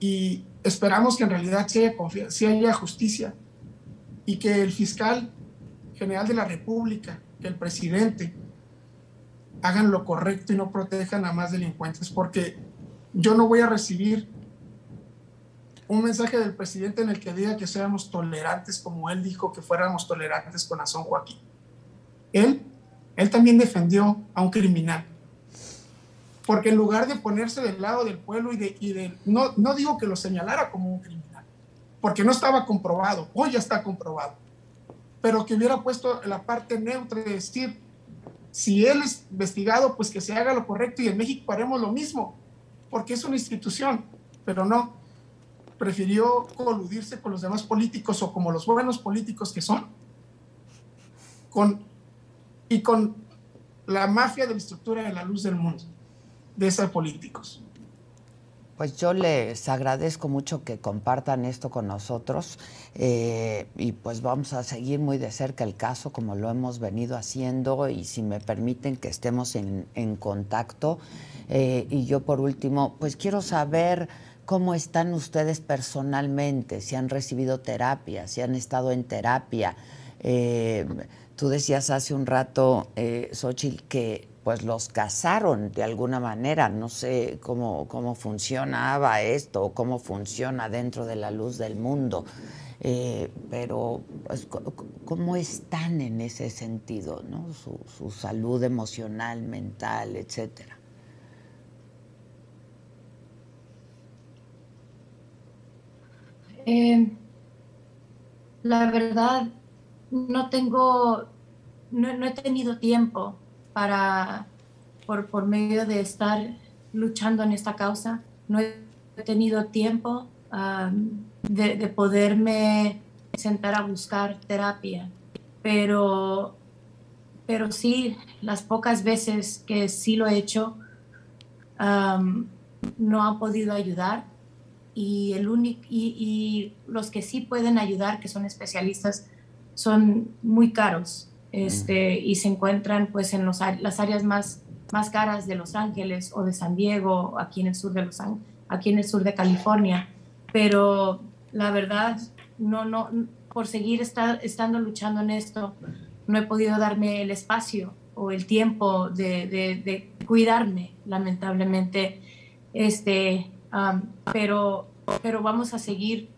y esperamos que en realidad sí haya, sí haya justicia y que el fiscal general de la República, que el presidente hagan lo correcto y no protejan a más delincuentes, porque yo no voy a recibir un mensaje del presidente en el que diga que seamos tolerantes, como él dijo que fuéramos tolerantes con Azón Joaquín. Él, él también defendió a un criminal, porque en lugar de ponerse del lado del pueblo y de, y de no, no digo que lo señalara como un criminal, porque no estaba comprobado, hoy ya está comprobado pero que hubiera puesto la parte neutra de decir, si él es investigado, pues que se haga lo correcto y en México haremos lo mismo, porque es una institución, pero no, prefirió coludirse con los demás políticos o como los buenos políticos que son, con, y con la mafia de la estructura de la luz del mundo, de esos políticos. Pues yo les agradezco mucho que compartan esto con nosotros eh, y pues vamos a seguir muy de cerca el caso como lo hemos venido haciendo y si me permiten que estemos en, en contacto. Eh, y yo por último, pues quiero saber cómo están ustedes personalmente, si han recibido terapia, si han estado en terapia. Eh, tú decías hace un rato, eh, Xochitl, que pues los casaron de alguna manera. No sé cómo, cómo funcionaba esto, cómo funciona dentro de la luz del mundo. Eh, pero, pues, ¿cómo están en ese sentido? ¿no? Su, salud emocional, mental, etcétera. Eh, la verdad, no tengo, no he tenido tiempo para, por, por, medio de estar luchando en esta causa, no he tenido tiempo um, de, de, poderme sentar a buscar terapia, pero, pero sí, las pocas veces que sí lo he hecho, um, no han podido ayudar. Y, el único, y, y los que sí pueden ayudar, que son especialistas, son muy caros este, y se encuentran pues en los, las áreas más, más caras de Los Ángeles o de San Diego, aquí en el sur de Los aquí en el sur de California. Pero la verdad, no, no, por seguir estar, estando luchando en esto, no he podido darme el espacio o el tiempo de, cuidarme, lamentablemente. Este, pero, pero vamos a seguir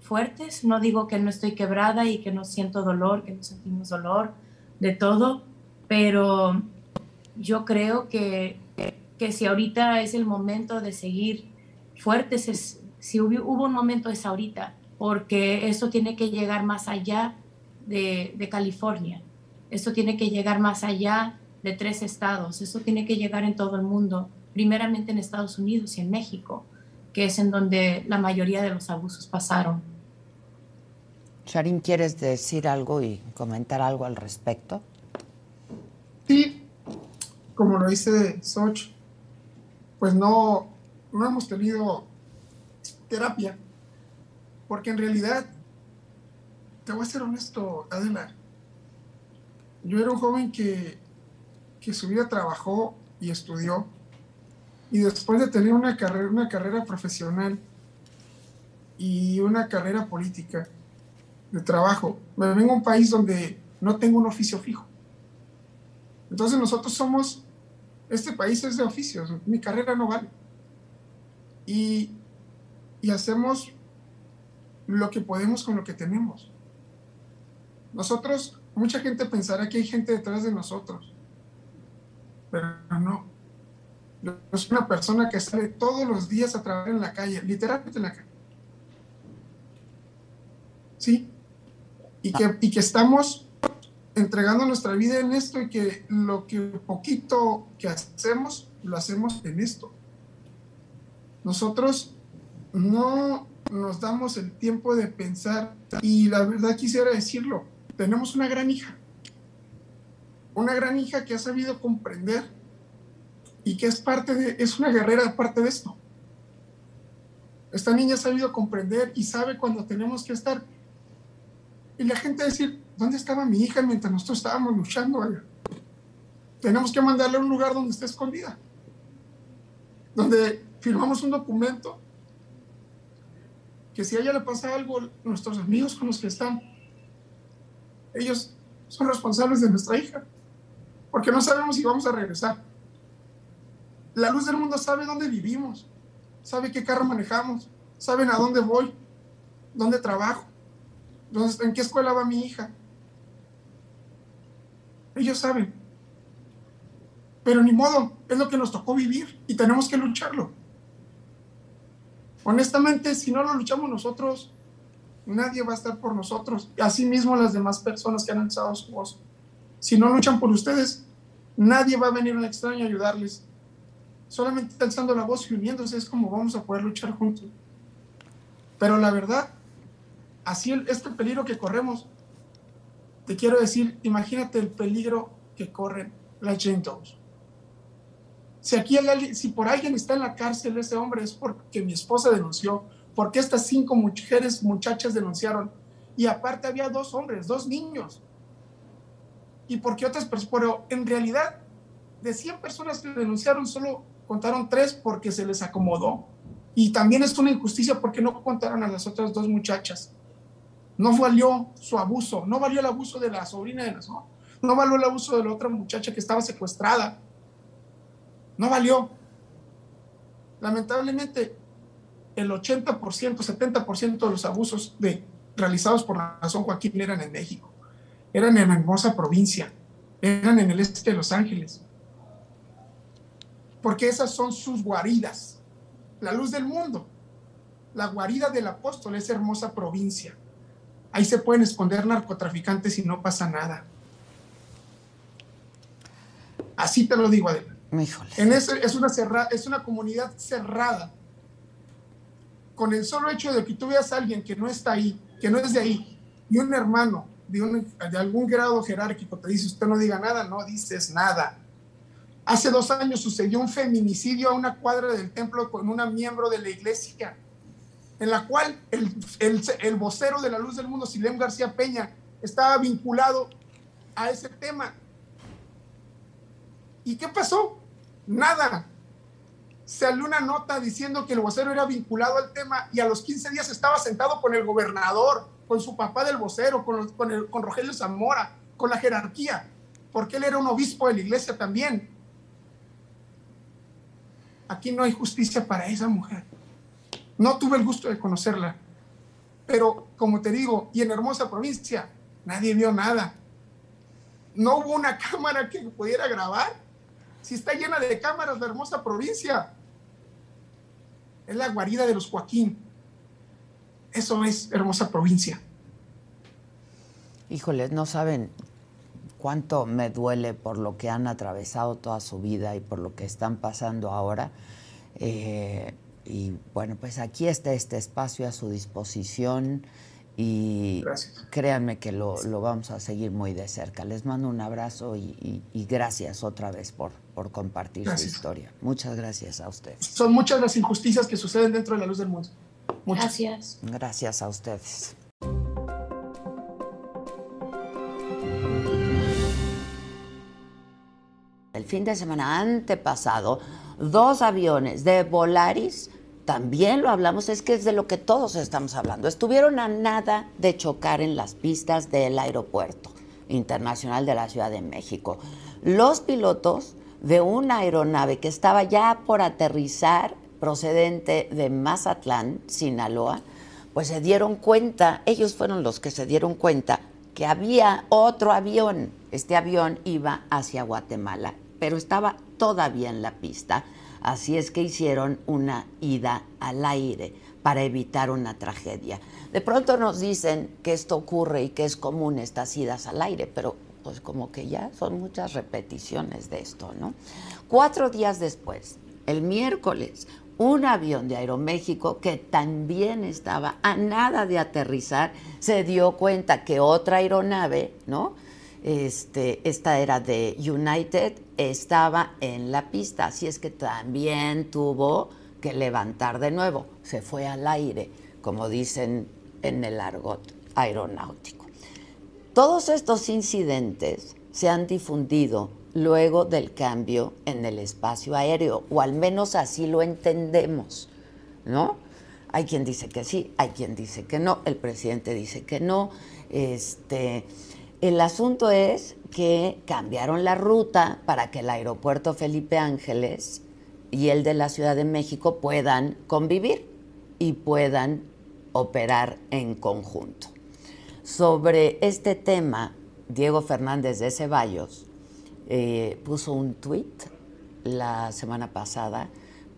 fuertes. No digo que no estoy quebrada y que no siento dolor, que no sentimos dolor de todo, pero yo creo que, que si ahorita es el momento de seguir fuertes, es, si hubo, un momento es ahorita, porque esto tiene que llegar más allá de, de California. Esto tiene que llegar más allá de tres estados. Esto tiene que llegar en todo el mundo, primeramente en Estados Unidos y en México, que es en donde la mayoría de los abusos pasaron. Sharim, ¿quieres decir algo y comentar algo al respecto? Sí, como lo dice Soch, pues no, no hemos tenido terapia, porque en realidad, te voy a ser honesto, Adela, yo era un joven que, que su vida trabajó y estudió, y después de tener una carrera, una carrera profesional y una carrera política de trabajo, me vengo a un país donde no tengo un oficio fijo. Entonces nosotros somos, este país es de oficios, mi carrera no vale. Y, y hacemos lo que podemos con lo que tenemos. Nosotros, mucha gente pensará que hay gente detrás de nosotros, pero no. Yo soy una persona que sale todos los días a trabajar en la calle, literalmente en la calle. ¿Sí? Y que, y que estamos entregando nuestra vida en esto y que lo que poquito que hacemos, lo hacemos en esto. Nosotros no nos damos el tiempo de pensar y la verdad quisiera decirlo, tenemos una gran hija, una gran hija que ha sabido comprender y que es parte de, es una guerrera parte de esto. Esta niña ha sabido comprender y sabe cuando tenemos que estar. Y la gente decir, ¿dónde estaba mi hija mientras nosotros estábamos luchando? Tenemos que mandarle a un lugar donde esté escondida, donde firmamos un documento que si a ella le pasa algo, nuestros amigos con los que están, ellos son responsables de nuestra hija, porque no sabemos si vamos a regresar. La luz del mundo sabe dónde vivimos, sabe qué carro manejamos, saben a dónde voy, dónde trabajo en qué escuela va mi hija. Ellos saben. Pero ni modo, es lo que nos tocó vivir y tenemos que lucharlo. Honestamente, si no lo luchamos nosotros, nadie va a estar por nosotros. Y así mismo las demás personas que han alzado su voz. Si no luchan por ustedes, nadie va a venir un extraño a ayudarles. Solamente alzando la voz y uniéndose es como vamos a poder luchar juntos. Pero la verdad así este peligro que corremos, te quiero decir, imagínate el peligro que corren las Gentos. Si aquí si por alguien está en la cárcel ese hombre es porque mi esposa denunció, porque estas cinco mujeres, muchachas denunciaron, y aparte había dos hombres, dos niños. Y porque otras personas, pero en realidad de 100 personas que denunciaron solo contaron tres porque se les acomodó. Y también es una injusticia porque no contaron a las otras dos muchachas. No valió su abuso, no valió el abuso de la sobrina de las no, no valió el abuso de la otra muchacha que estaba secuestrada. No valió. Lamentablemente, el 80%, 70% de los abusos realizados por la Razón Joaquín eran en México, eran en la hermosa provincia, eran en el este de Los Ángeles. Porque esas son sus guaridas. La luz del mundo. La guarida del apóstol es hermosa provincia. Ahí se pueden esconder narcotraficantes y no pasa nada. Así te lo digo, Adela. En ese, es, una es una comunidad cerrada. Con el solo hecho de que tú veas a alguien que no está ahí, que no es de ahí, y un hermano de, de algún grado jerárquico te dice, usted no diga nada, no dices nada. Hace dos años sucedió un feminicidio a una cuadra del templo con una miembro de la iglesia en la cual el, vocero de la luz del mundo, Silem García Peña, estaba vinculado a ese tema. ¿Y qué pasó? Nada. Salió una nota diciendo que el vocero era vinculado al tema y a los 15 días estaba sentado con el gobernador, con su papá del vocero, con, con, con Rogelio Zamora, con la jerarquía, porque él era un obispo de la iglesia también. Aquí no hay justicia para esa mujer. No tuve el gusto de conocerla, pero como te digo, y en hermosa provincia, nadie vio nada. No hubo una cámara que pudiera grabar. Si está llena de cámaras la hermosa provincia, es la guarida de los Joaquín. Eso es hermosa provincia. Híjoles, no saben cuánto me duele por lo que han atravesado toda su vida y por lo que están pasando ahora. Eh, y bueno, pues aquí está este espacio a su disposición y créanme que lo, vamos a seguir muy de cerca. Les mando un abrazo y, gracias otra vez por, por compartir su historia. Muchas gracias a ustedes. Son muchas las injusticias que suceden dentro de la luz del mundo. Gracias. Gracias a ustedes. El fin de semana antepasado, dos aviones de Volaris, también lo hablamos, es que es de lo que todos estamos hablando, estuvieron a nada de chocar en las pistas del aeropuerto internacional de la Ciudad de México. Los pilotos de una aeronave que estaba ya por aterrizar procedente de Mazatlán, Sinaloa, pues se dieron cuenta, ellos fueron los que se dieron cuenta que había otro avión. Este avión iba hacia Guatemala pero estaba todavía en la pista, así es que hicieron una ida al aire para evitar una tragedia. De pronto nos dicen que esto ocurre y que es común estas idas al aire, pero pues como que ya son muchas repeticiones de esto, ¿no? Cuatro días después, el miércoles, un avión de Aeroméxico que también estaba a nada de aterrizar, se dio cuenta que otra aeronave, ¿no? Este, esta era de United, estaba en la pista, así es que también tuvo que levantar de nuevo, se fue al aire, como dicen en el argot aeronáutico. Todos estos incidentes se han difundido luego del cambio en el espacio aéreo, o al menos así lo entendemos, ¿no? Hay quien dice que sí, hay quien dice que no, el presidente dice que no, este, el asunto es que cambiaron la ruta para que el aeropuerto Felipe Ángeles y el de la Ciudad de México puedan convivir y puedan operar en conjunto. Sobre este tema, Diego Fernández de Ceballos eh, puso un tuit la semana pasada,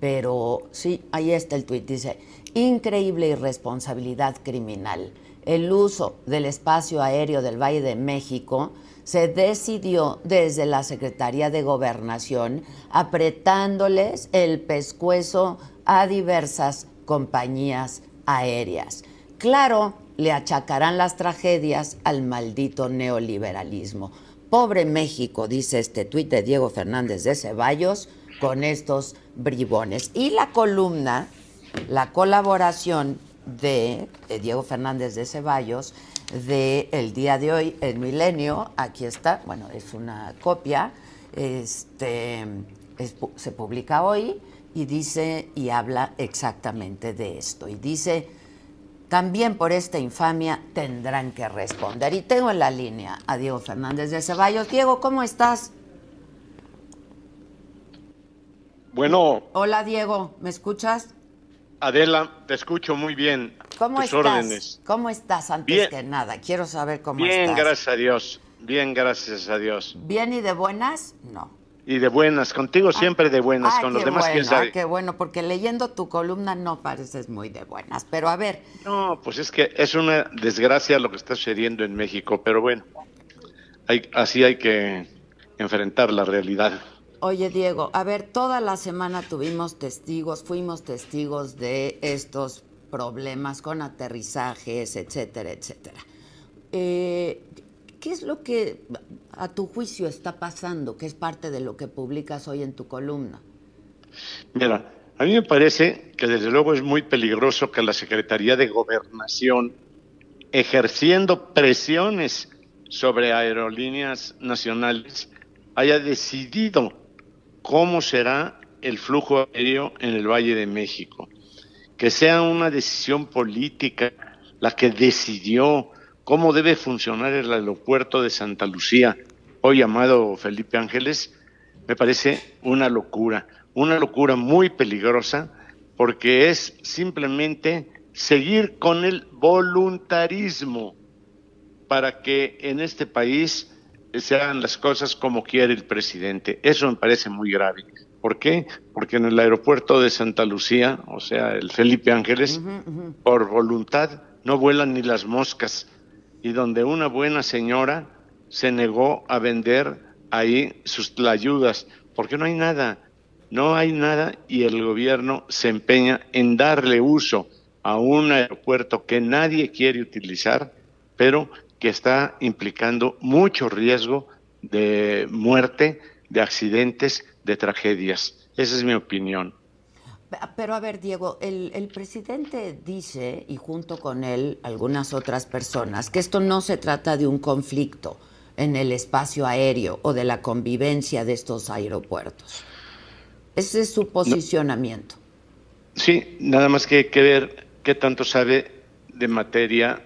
pero sí, ahí está el tuit, dice, increíble irresponsabilidad criminal el uso del espacio aéreo del Valle de México se decidió desde la Secretaría de Gobernación apretándoles el pescuezo a diversas compañías aéreas. Claro, le achacarán las tragedias al maldito neoliberalismo. Pobre México, dice este tuit de Diego Fernández de Ceballos, con estos bribones. Y la columna, la colaboración de, Diego Fernández de Ceballos de el día de hoy, el milenio, aquí está, bueno, es una copia, este, se publica hoy y dice y habla exactamente de esto. Y dice, también por esta infamia tendrán que responder. Y tengo en la línea a Diego Fernández de Ceballos. Diego, ¿cómo estás? Bueno. Hola Diego, ¿me escuchas? Adela, te escucho muy bien. ¿Cómo estás? ¿Cómo estás antes que nada? Quiero saber cómo estás. Bien, gracias a Dios. Bien, gracias a Dios. ¿Bien y de buenas? No. Y de buenas, contigo ah, siempre de buenas, con los demás quién sabe. qué bueno, porque leyendo tu columna no pareces muy de buenas, pero a ver. No, pues es que es una desgracia lo que está sucediendo en México, pero bueno, hay, así hay que enfrentar la realidad. Oye, Diego, a ver, toda la semana tuvimos testigos, fuimos testigos de estos problemas con aterrizajes, etcétera, etcétera. Eh, ¿Qué es lo que a tu juicio está pasando, que es parte de lo que publicas hoy en tu columna? Mira, a mí me parece que desde luego es muy peligroso que la Secretaría de Gobernación, ejerciendo presiones sobre aerolíneas nacionales, haya decidido cómo será el flujo aéreo en el Valle de México. Que sea una decisión política la que decidió cómo debe funcionar el aeropuerto de Santa Lucía, hoy llamado Felipe Ángeles, me parece una locura, una locura muy peligrosa porque es simplemente seguir con el voluntarismo para que en este país se hagan las cosas como quiere el presidente. Eso me parece muy grave. ¿Por qué? Porque en el aeropuerto de Santa Lucía, o sea, el Felipe Ángeles, por voluntad no vuelan ni las moscas. Y donde una buena señora se negó a vender ahí sus ayudas, porque no hay nada, no hay nada y el gobierno se empeña en darle uso a un aeropuerto que nadie quiere utilizar, pero que está implicando mucho riesgo de muerte, de accidentes, de tragedias. Esa es mi opinión. Pero a ver, Diego, el, el, presidente dice, y junto con él algunas otras personas, que esto no se trata de un conflicto en el espacio aéreo o de la convivencia de estos aeropuertos. Ese es su posicionamiento. Sí, nada más que que ver qué tanto sabe de materia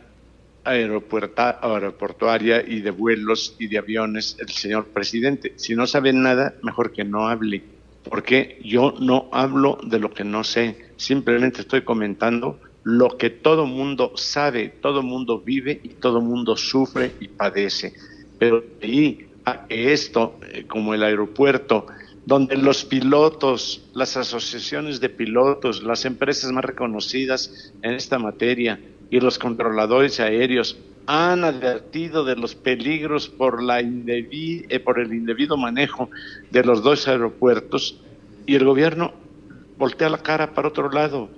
aeroportuaria y de vuelos y de aviones el señor presidente. Si no sabe nada, mejor que no hable, porque yo no hablo de lo que no sé, simplemente estoy comentando lo que todo mundo sabe, todo mundo vive y todo mundo sufre y padece. Pero ahí a esto, eh, como el aeropuerto, donde los pilotos, las asociaciones de pilotos, las empresas más reconocidas en esta materia y los controladores aéreos han advertido de los peligros por, la eh, por el indebido manejo de los dos aeropuertos y el gobierno voltea la cara para otro lado.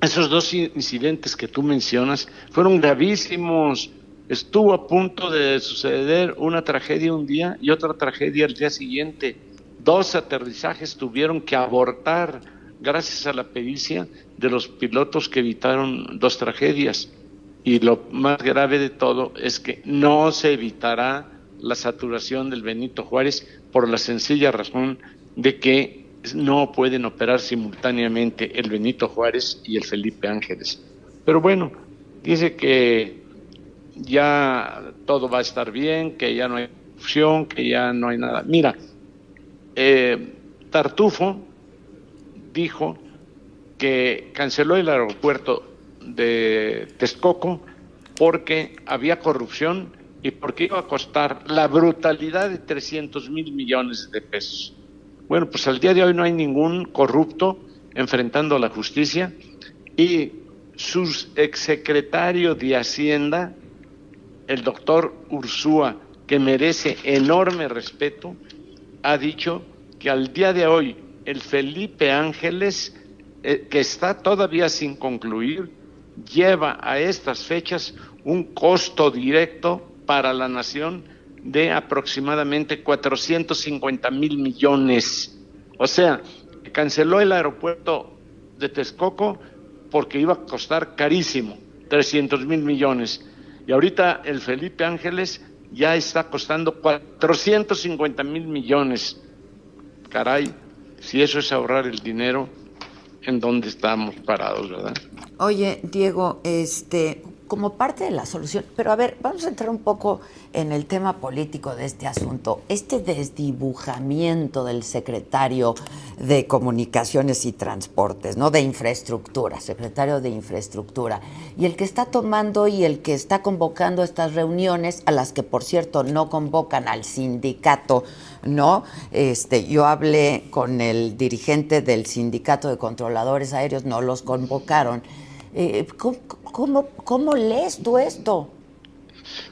Esos dos incidentes que tú mencionas fueron gravísimos. Estuvo a punto de suceder una tragedia un día y otra tragedia al día siguiente Dos aterrizajes tuvieron que abortar gracias a la pericia de los pilotos que evitaron dos tragedias. Y lo más grave de todo es que no se evitará la saturación del Benito Juárez por la sencilla razón de que no pueden operar simultáneamente el Benito Juárez y el Felipe Ángeles. Pero bueno, dice que ya todo va a estar bien, que ya no hay fusión, que ya no hay nada. Mira, eh, Tartufo dijo que canceló el aeropuerto de Texcoco porque había corrupción y porque iba a costar la brutalidad de 300 mil millones de pesos. Bueno, pues al día de hoy no hay ningún corrupto enfrentando a la justicia y su exsecretario de Hacienda, el doctor Ursúa, que merece enorme respeto, ha dicho que al día de hoy el Felipe Ángeles, eh, que está todavía sin concluir, lleva a estas fechas un costo directo para la nación de aproximadamente 450 mil millones. O sea, canceló el aeropuerto de Texcoco porque iba a costar carísimo, 300 mil millones. Y ahorita el Felipe Ángeles ya está costando 450 mil millones. Caray, si eso es ahorrar el dinero, ¿en dónde estamos parados, verdad? Oye, Diego, este, como parte de la solución, pero a ver, vamos a entrar un poco en el tema político de este asunto. Este desdibujamiento del secretario de Comunicaciones y Transportes, ¿no? De infraestructura, secretario de infraestructura, y el que está tomando y el que está convocando estas reuniones, a las que por cierto no convocan al sindicato, ¿no? Este, yo hablé con el dirigente del sindicato de controladores aéreos, no los convocaron eh, ¿cómo, cómo, lees tú esto?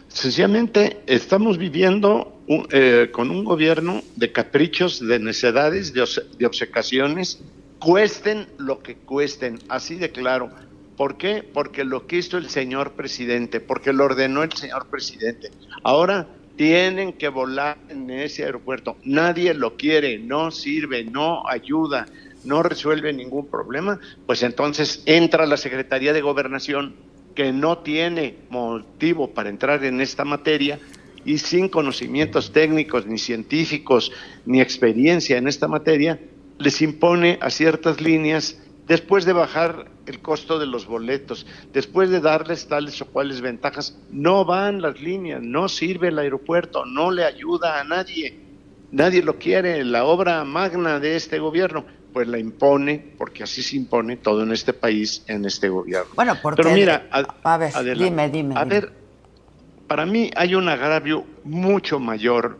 Sencillamente estamos viviendo eh, con un gobierno de caprichos, de necedades, de, de obcecaciones, cuesten lo que cuesten, así de claro. ¿Por qué? Porque lo quiso el señor presidente, porque lo ordenó el señor presidente. Ahora tienen que volar en ese aeropuerto. Nadie lo quiere, no sirve, no ayuda, no resuelve ningún problema, pues entonces entra la Secretaría de Gobernación, que no tiene motivo para entrar en esta materia, y sin conocimientos técnicos, ni científicos, ni experiencia en esta materia, les impone a ciertas líneas después de bajar el costo de los boletos, después de darles tales o cuales ventajas, no van las líneas, no sirve el aeropuerto, no le ayuda a nadie, nadie lo quiere, la obra magna de este gobierno, pues la impone, porque así se impone todo en este país, en este gobierno. Bueno, porque... Pero mira, a, ver, dime, dime. A ver, para mí hay un agravio mucho mayor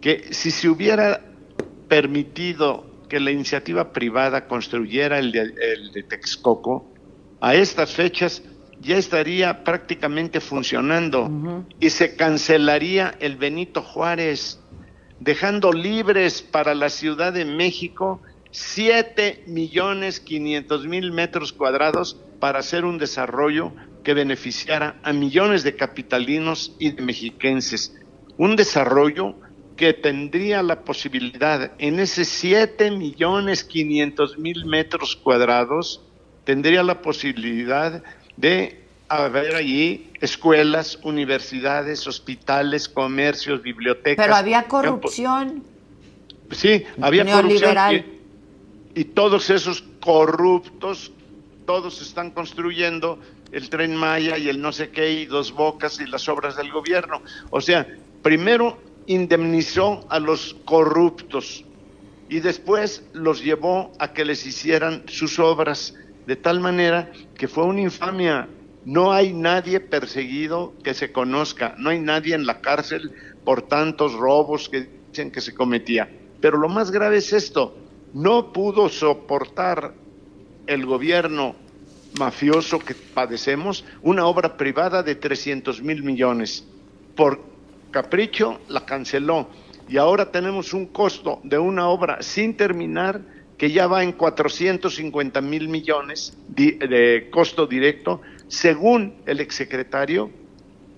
que si se hubiera permitido que la iniciativa privada construyera el de, Texcoco, a estas fechas ya estaría prácticamente funcionando y se cancelaría el Benito Juárez, dejando libres para la Ciudad de México 7 millones 500 mil metros cuadrados para hacer un desarrollo que beneficiara a millones de capitalinos y de mexiquenses. Un desarrollo que tendría la posibilidad en ese 7 millones 500 mil metros cuadrados, tendría la posibilidad de haber allí escuelas, universidades, hospitales, comercios, bibliotecas. Pero había corrupción. Sí, había corrupción. Y, y todos esos corruptos, todos están construyendo el tren Maya y el no sé qué y dos bocas y las obras del gobierno. O sea, primero indemnizó a los corruptos y después los llevó a que les hicieran sus obras, de tal manera que fue una infamia. No hay nadie perseguido que se conozca, no hay nadie en la cárcel por tantos robos que dicen que se cometía. Pero lo más grave es esto, no pudo soportar el gobierno mafioso que padecemos una obra privada de 300 mil millones por capricho la canceló y ahora tenemos un costo de una obra sin terminar que ya va en 450 mil millones de, costo directo, según el exsecretario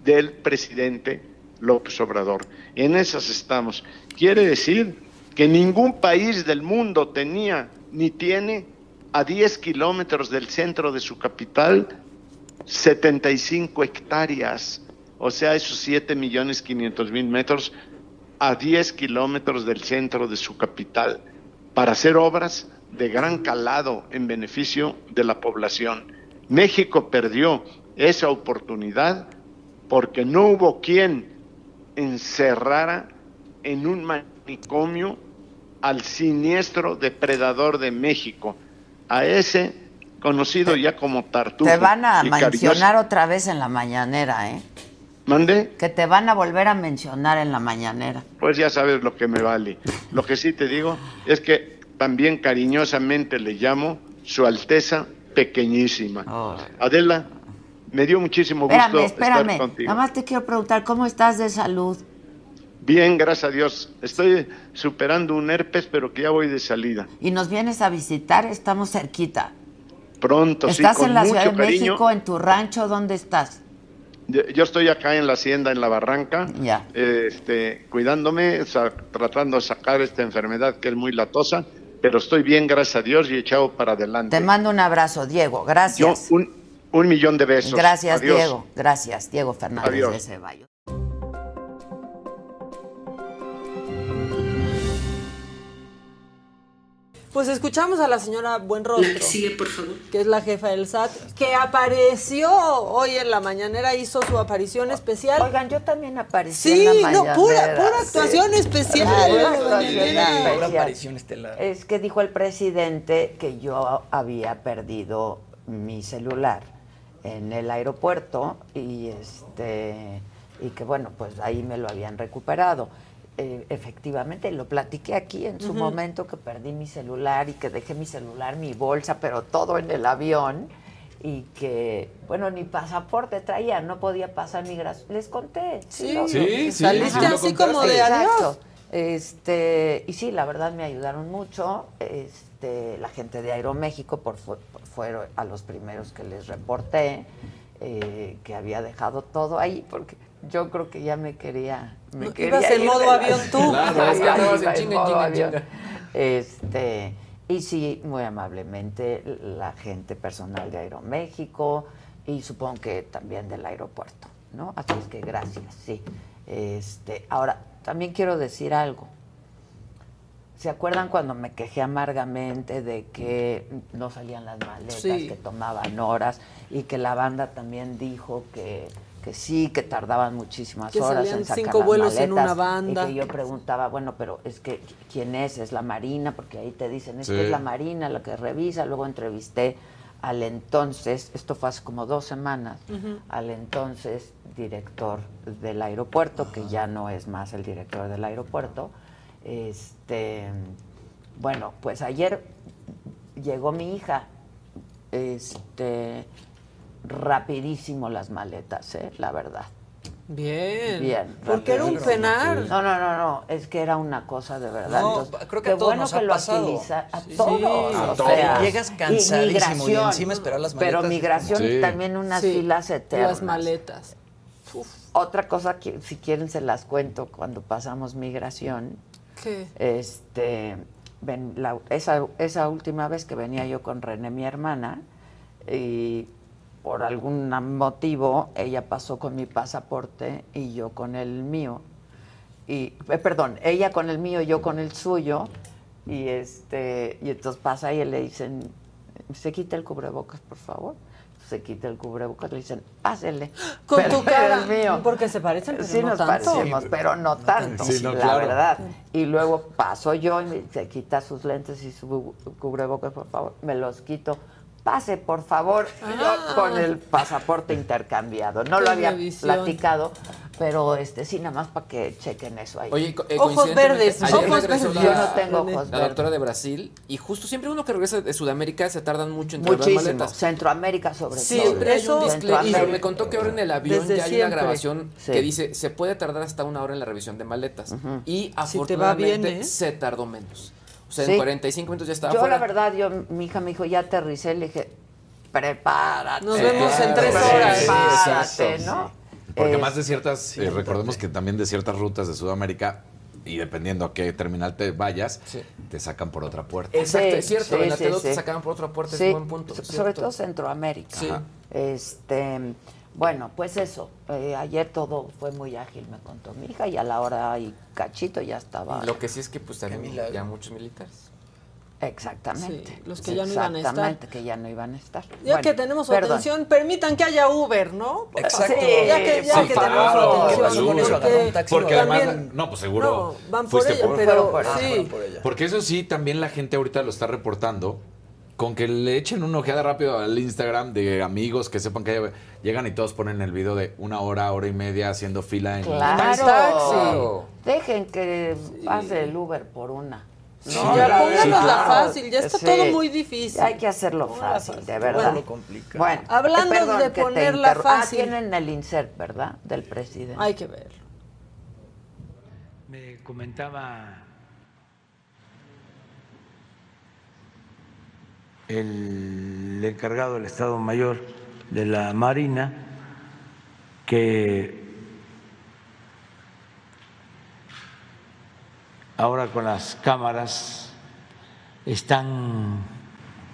del presidente López Obrador. En esas estamos. Quiere decir que ningún país del mundo tenía ni tiene a 10 kilómetros del centro de su capital 75 hectáreas o sea, esos 7 millones 500 mil metros a 10 kilómetros del centro de su capital, para hacer obras de gran calado en beneficio de la población. México perdió esa oportunidad porque no hubo quien encerrara en un manicomio al siniestro depredador de México, a ese conocido ya como Tartufo. Te van a mencionar otra vez en la mañanera, ¿eh? ¿Mande? Que te van a volver a mencionar en la mañanera. Pues ya sabes lo que me vale. Lo que sí te digo es que también cariñosamente le llamo Su Alteza Pequeñísima. Adela, me dio muchísimo gusto estar contigo. Nada más te quiero preguntar, ¿cómo estás de salud? Bien, gracias a Dios. Estoy superando un herpes, pero que ya voy de salida. ¿Y nos vienes a visitar? Estamos cerquita. Pronto, ¿Estás en la Ciudad de México, en tu rancho? ¿Dónde estás? Yo estoy acá en la hacienda, en la barranca, este, cuidándome, tratando de sacar esta enfermedad que es muy latosa, pero estoy bien, gracias a Dios, y echado para adelante. Te mando un abrazo, Diego. Gracias. Yo, un, millón de besos. Gracias, Diego. Gracias, Diego Fernández de Ceballos. Pues escuchamos a la señora Buenrostro. sigue, por favor. Que es la jefa del SAT, que apareció hoy en la mañanera, hizo su aparición especial. Oigan, yo también aparecí sí, en la mañanera. no, pura, pura actuación especial. Pura aparición estelar. Es que dijo el presidente que yo había perdido mi celular en el aeropuerto y este y que bueno, pues ahí me lo habían recuperado. Eh, efectivamente, lo platiqué aquí en su momento que perdí mi celular y que dejé mi celular, mi bolsa, pero todo en el avión y que, bueno, ni pasaporte traía, no podía pasar migración. Les conté. Sí, sí, saliste así como de adiós. Este, y sí, la verdad me ayudaron mucho. Este, la gente de Aeroméxico por, fueron a los primeros que les reporté eh, que había dejado todo ahí porque yo creo que ya me quería. Me ibas en modo avión tú. Claro, en Este, y sí, muy amablemente, la gente personal de Aeroméxico y supongo que también del aeropuerto. ¿no? Así es que gracias, sí. Este, ahora, también quiero decir algo. ¿Se acuerdan cuando me quejé amargamente de que no salían las maletas, Sí. que tomaban horas y que la banda también dijo que, que sí, que tardaban muchísimas Que horas en sacar cinco las vuelos en maletas, una banda. Y que yo preguntaba, bueno, pero es que ¿quién es? ¿Es la Marina? Porque ahí te dicen, es Sí. que es la Marina la que revisa. Luego entrevisté al entonces, esto fue hace como dos semanas, al entonces director del aeropuerto, que ya no es más el director del aeropuerto. Este, bueno, pues ayer llegó mi hija, este, rapidísimo las maletas, ¿eh? la verdad. Bien. Bien. Porque era un penar. No, no, no, no, es que era una cosa de verdad. No, Entonces, creo que a qué todos bueno nos que ha lo pasado. agiliza a Sí. todos. Sí. o A todos. sea, Llegas cansadísimo y migración, encima esperar las Pero maletas. migración Sí. también unas Sí, filas eternas. Las maletas. Otra cosa que si quieren se las cuento cuando pasamos migración. ¿Qué? Este, ven, la- esa, esa última vez que venía yo con René, mi hermana, y por algún motivo ella pasó con mi pasaporte y yo con el mío. Y, eh, perdón, ella con el mío, yo con el suyo. Y este, y entonces pasa y le dicen, se quita el cubrebocas, por favor. Se quita el cubrebocas, le dicen, pásele. Con Pero tu cara. el mío. Porque se parecen, pero sí no nos tanto. parecemos, pero no tanto, Sí, no, la claro. verdad. Y luego paso yo y me- se quita sus lentes y su cubrebocas, por favor. Me los quito. Pase, por favor, yo con el pasaporte intercambiado. No Qué lo había revisión. platicado, pero este sí, nada más para que chequen eso ahí. Oye, eh, Ojos verdes, ojos verdes. la- yo no tengo ojos La verdes. doctora de Brasil, y justo siempre uno que regresa de Sudamérica se tardan mucho en traer las Muchísimo. maletas. Centroamérica sobre Sí, todo. Siempre hay un disclaimer. Y me contó que ahora en el avión Desde ya hay siempre. una grabación Sí. que dice se puede tardar hasta una hora en la revisión de maletas. Y Si te va afortunadamente bien, ¿eh? se tardó menos. O sea, Sí. en 45 minutos ya estaba Yo fuera. la verdad, yo, mi hija me dijo, ya aterricé, le dije, prepárate. Nos vemos en tres Sí, horas. sí, Prepárate, exacto, ¿no? Porque Es- más de ciertas, eh, recordemos que también de ciertas rutas de Sudamérica, y dependiendo a qué terminal te vayas, Sí. te sacan por otra puerta. Exacto, Sí, es cierto. sí, en la sí, T2 sí. te sacaban por otra puerta, Sí, es un buen punto. so- sobre todo Centroamérica. Sí. Este, bueno, pues eso. eh, ayer todo fue muy ágil, me contó mi hija, y a la hora y cachito ya estaba. Lo que sí es que pues también ya muchos militares. Exactamente. Sí, los que ya no iban a estar. Exactamente, que ya no iban a estar. Ya Bueno, que tenemos su perdón. atención, permitan que haya Uber, ¿no? Exacto. Sí, Ya que, ya sí, que claro. tenemos su ¿Qué atención. porque además, no, pues seguro. No, van por ella, por- pero por- ah, sí. por ella. Porque eso sí, también la gente ahorita lo está reportando. Con que le echen una ojeada rápido al Instagram de amigos que sepan que llegan y todos ponen el video de una hora, hora y media haciendo fila en Claro. taxi. Dejen que pase el Uber por una. ya pónganosla fácil, ya está Sí. todo muy difícil. Hay que hacerlo fácil, fácil. de verdad. Complica. Bueno, Hablando eh, perdón de ponerla fácil. Ah, tienen el insert, ¿verdad? Del presidente. Hay que ver. Me comentaba el encargado del Estado Mayor de la Marina que ahora con las cámaras están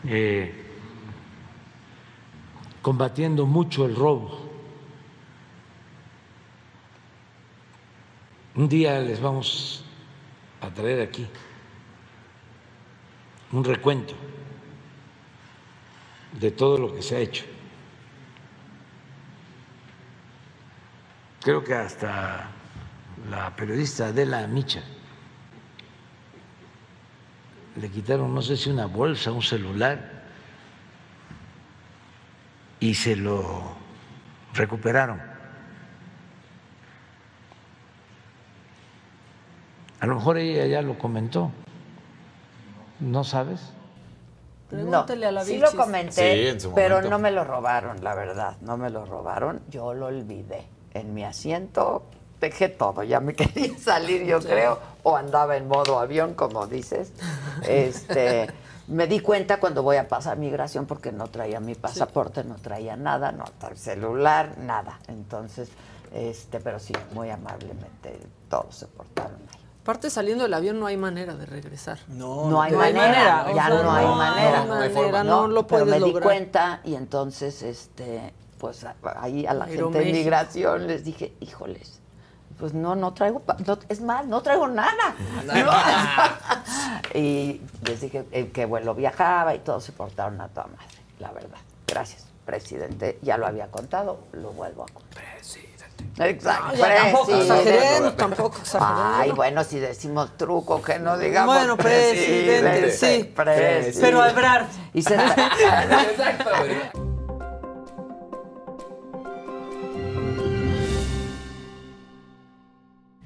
eh, combatiendo mucho el robo. Un día les vamos a traer aquí un recuento de todo lo que se ha hecho. Creo que hasta la periodista Adela Micha le quitaron, no sé si una bolsa, un celular, y se lo recuperaron. A lo mejor ella ya lo comentó. ¿No sabes? Pregúntele a la sí Vilchis. lo comenté, Sí, en su pero momento. no me lo robaron, la verdad. No me lo robaron. Yo lo olvidé. En mi asiento dejé todo. Ya me quería salir, yo creo. O andaba en modo avión, como dices. Este, me di cuenta cuando voy a pasar migración porque no traía mi pasaporte, no traía nada, no traía celular, nada. Entonces, este, pero sí, muy amablemente todos se portaron. Aparte, saliendo del avión no hay manera de regresar. No, No hay no hay manera, manera, o ya sea, no hay no hay manera. manera, no lo pero puedes me di cuenta y entonces este pues ahí a la gente de migración les dije, híjoles, pues no, no traigo, no- es más, no traigo nada. No. y les dije eh, que vuelo viajaba y todos se portaron a toda madre, la verdad. Gracias, presidente. Ya lo había contado, lo vuelvo a contar. Exacto. No, tampoco exageremos, tampoco exageremos. Ay, bueno, si decimos truco, que no digamos Bueno, presidente, sí. presidente. Pero a Ebrard. Y se Exacto.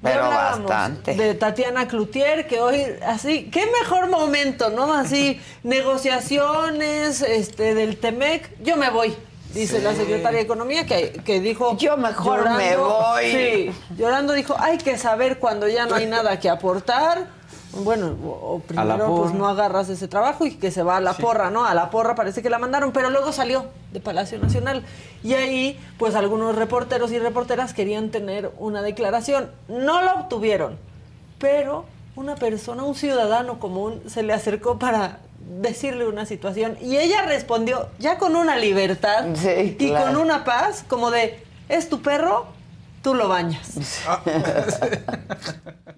Pero bastante. De Tatiana Cloutier, que hoy, así, qué mejor momento, ¿no? Así, negociaciones este, del TEMEC, yo me voy, dice la secretaria de Economía, que, que dijo... Yo mejor me voy. Sí, llorando dijo, hay que saber cuando ya no hay nada que aportar. Bueno, o, primero pues no agarras ese trabajo y que se va a la porra, ¿no? A la porra parece que la mandaron, pero luego salió de Palacio Nacional. Y ahí, pues algunos reporteros y reporteras querían tener una declaración. No la obtuvieron, pero una persona, un ciudadano común, se le acercó para decirle una situación y ella respondió ya con una libertad Sí, y claro. con una paz como de, es tu perro, tú lo bañas.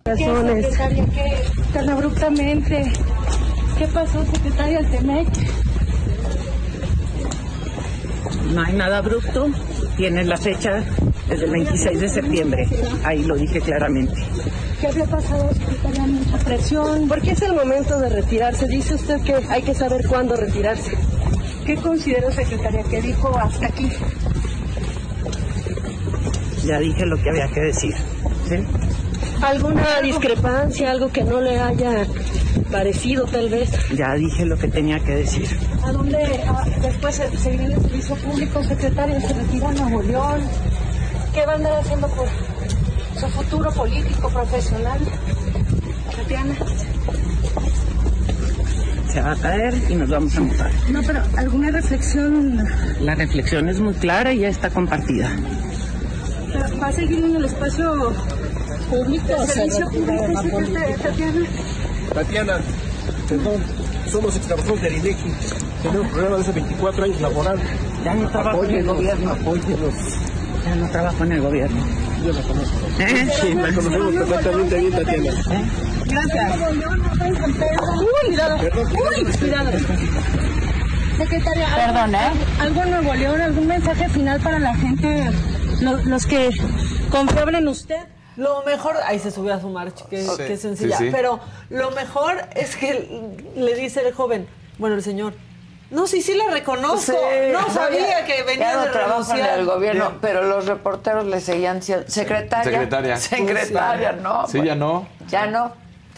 razones. ¿qué? Tan abruptamente. ¿Qué pasó, secretaria del TEMEC? No hay nada abrupto. Tiene la fecha desde el 26 de septiembre. Ahí lo dije claramente. ¿Qué había pasado, secretaria? Mucha presión. Porque es el momento de retirarse. Dice usted que hay que saber cuándo retirarse. ¿Qué considero, secretaria, que dijo hasta aquí? Ya dije lo que había que decir. ¿sí? ¿Alguna discrepancia, algo que no le haya parecido, tal vez? Ya dije lo que tenía que decir. ¿A dónde después se, se viene el servicio público, secretaria? ¿Se retira a Nuevo León? ¿Qué va a andar haciendo por su futuro político, profesional? Tatiana. Se va a caer y nos vamos a montar. No, pero ¿alguna reflexión? La reflexión es muy clara y ya está compartida. ¿Va a seguir en el espacio público? ¿El servicio público, secretaria Tatiana? Tatiana, perdón, somos extrabajadores del INEGI. Tenemos un programa de hace 24 años laboral. Ya no trabajo en el gobierno. Apóyenos. Ya no trabajo en el gobierno. Yo la conozco. ¿Eh? Sí, la conocemos perfectamente bien, Tatiana. Gracias. Uy, cuidado. Uy, cuidado. Secretaria, ¿algo- Perdón, ¿eh? ¿Algo en Nuevo León? ¿Algún mensaje final para la gente, lo- los que confiaban en usted? Lo mejor, ahí se subió a su marcha, que, Sí. que sencilla. Sí, sí. Pero lo mejor es que le dice el joven, bueno, el señor, no, sí, sí la reconozco. no sabía que venía ya no de trabajo en renunciar. el gobierno, Bien. pero los reporteros le seguían siendo secretaria. Secretaria. Secretaria, no. Sí, ya no. Ya no,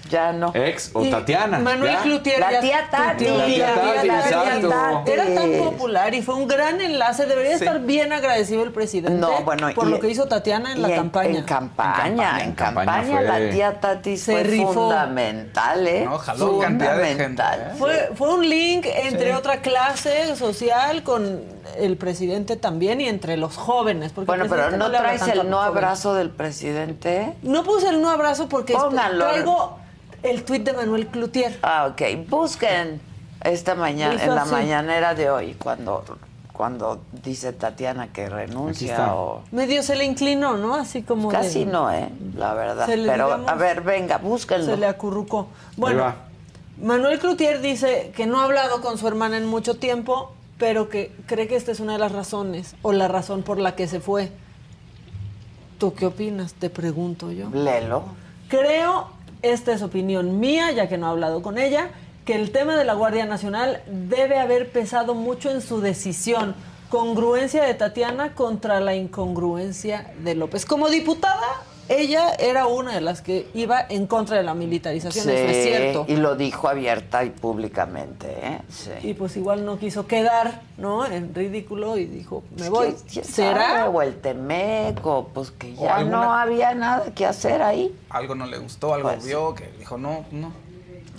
ya no. Ex o Y Tatiana. Manuel ¿ya? Cloutier. La tía Tati. La tía Tati, la exacto. Tati. Era tan popular y fue un gran enlace. Debería Sí. estar bien agradecido el presidente No, bueno, por y- lo que hizo Tatiana en la campaña. En campaña, En campaña, en en campaña campaña, fue- la tía Tati Se fue rifó. fundamental, ¿eh? No, jaló cantidad de gente, Fundamental. ¿eh? Fue, fue un link entre otra clase social con el presidente también y entre los jóvenes. Porque Bueno, pero no habla traes el no jóvenes. abrazo del presidente. No puse el no abrazo porque Pónganlo. traigo el tuit de Manuel Cloutier. Ah, ok. Busquen esta mañana, en la así. mañanera de hoy, cuando, cuando dice Tatiana que renuncia o... Medio se le inclinó, ¿no? Así como de- Casi no, ¿eh? La verdad. Le, Pero, digamos, a ver, venga, búsquenlo. Se le acurrucó. Bueno. Manuel Cloutier dice que no ha hablado con su hermana en mucho tiempo, pero que cree que esta es una de las razones, o la razón por la que se fue. ¿Tú qué opinas? Te pregunto yo. Léelo. Creo, esta es opinión mía, ya que no he hablado con ella, que el tema de la Guardia Nacional debe haber pesado mucho en su decisión. Congruencia de Tatiana contra la incongruencia de López. Como diputada, ella era una de las que iba en contra de la militarización, eso es cierto. y lo dijo abierta y públicamente, ¿eh? Sí. Y pues igual no quiso quedar, ¿no? En ridículo y dijo, me voy. ¿quién ¿Será? sabe? O el Temeco, pues que ya alguna- no había nada que hacer ahí. Algo no le gustó, algo Pues sí. vio, que dijo, no, no.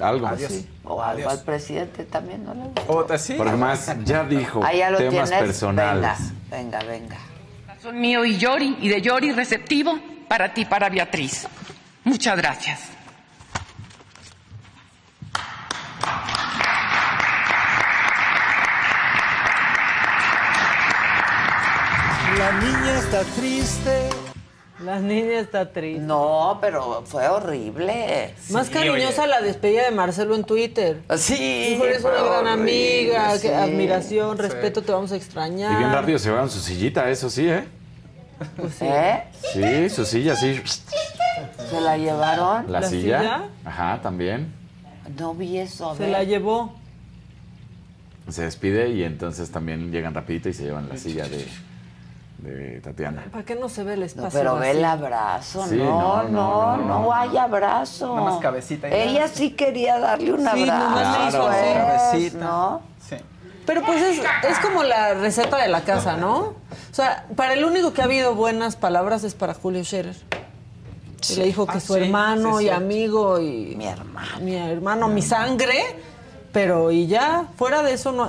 Algo. Adiós. Sí. O algo Adiós. al presidente también no le gustó. O así. Porque más ya dijo Ahí ya lo temas tienes. personales. Venga, venga, venga. Son mío y Yori, y de Yori receptivo para ti, para Beatriz. Muchas gracias. La niña está triste. La niña está triste. No, pero fue horrible. Más cariñosa la despedida de Marcelo en Twitter. Sí. Dijo, eres una gran horrible, amiga, sí. que admiración, respeto, te vamos a extrañar. Y bien rápido se llevaron su sillita, eso sí, ¿eh? Pues sí. ¿Eh? Sí, su silla, sí. ¿Se la llevaron? La, silla. Ajá, también. No vi eso. a Se ver. la llevó. Se despide y entonces también llegan rapidito y se llevan la silla de, de Tatiana. ¿Para qué no se ve el No, espacio? pero ve el abrazo, Sí, no, no, no, no, no, no. hay abrazo. Nada más cabecita y. Ella sí quería darle un Sí, abrazo. Cabecita. ¿no? Sí. Pero pues es, es como la receta de la casa, ¿no? O sea, para el único que ha habido buenas palabras es para Julio Scherer. Y le dijo que Ah, su sí, hermano sí, y amigo y... Mi hermano. Mi hermano, mi sangre. Pero y ya, fuera de eso, no.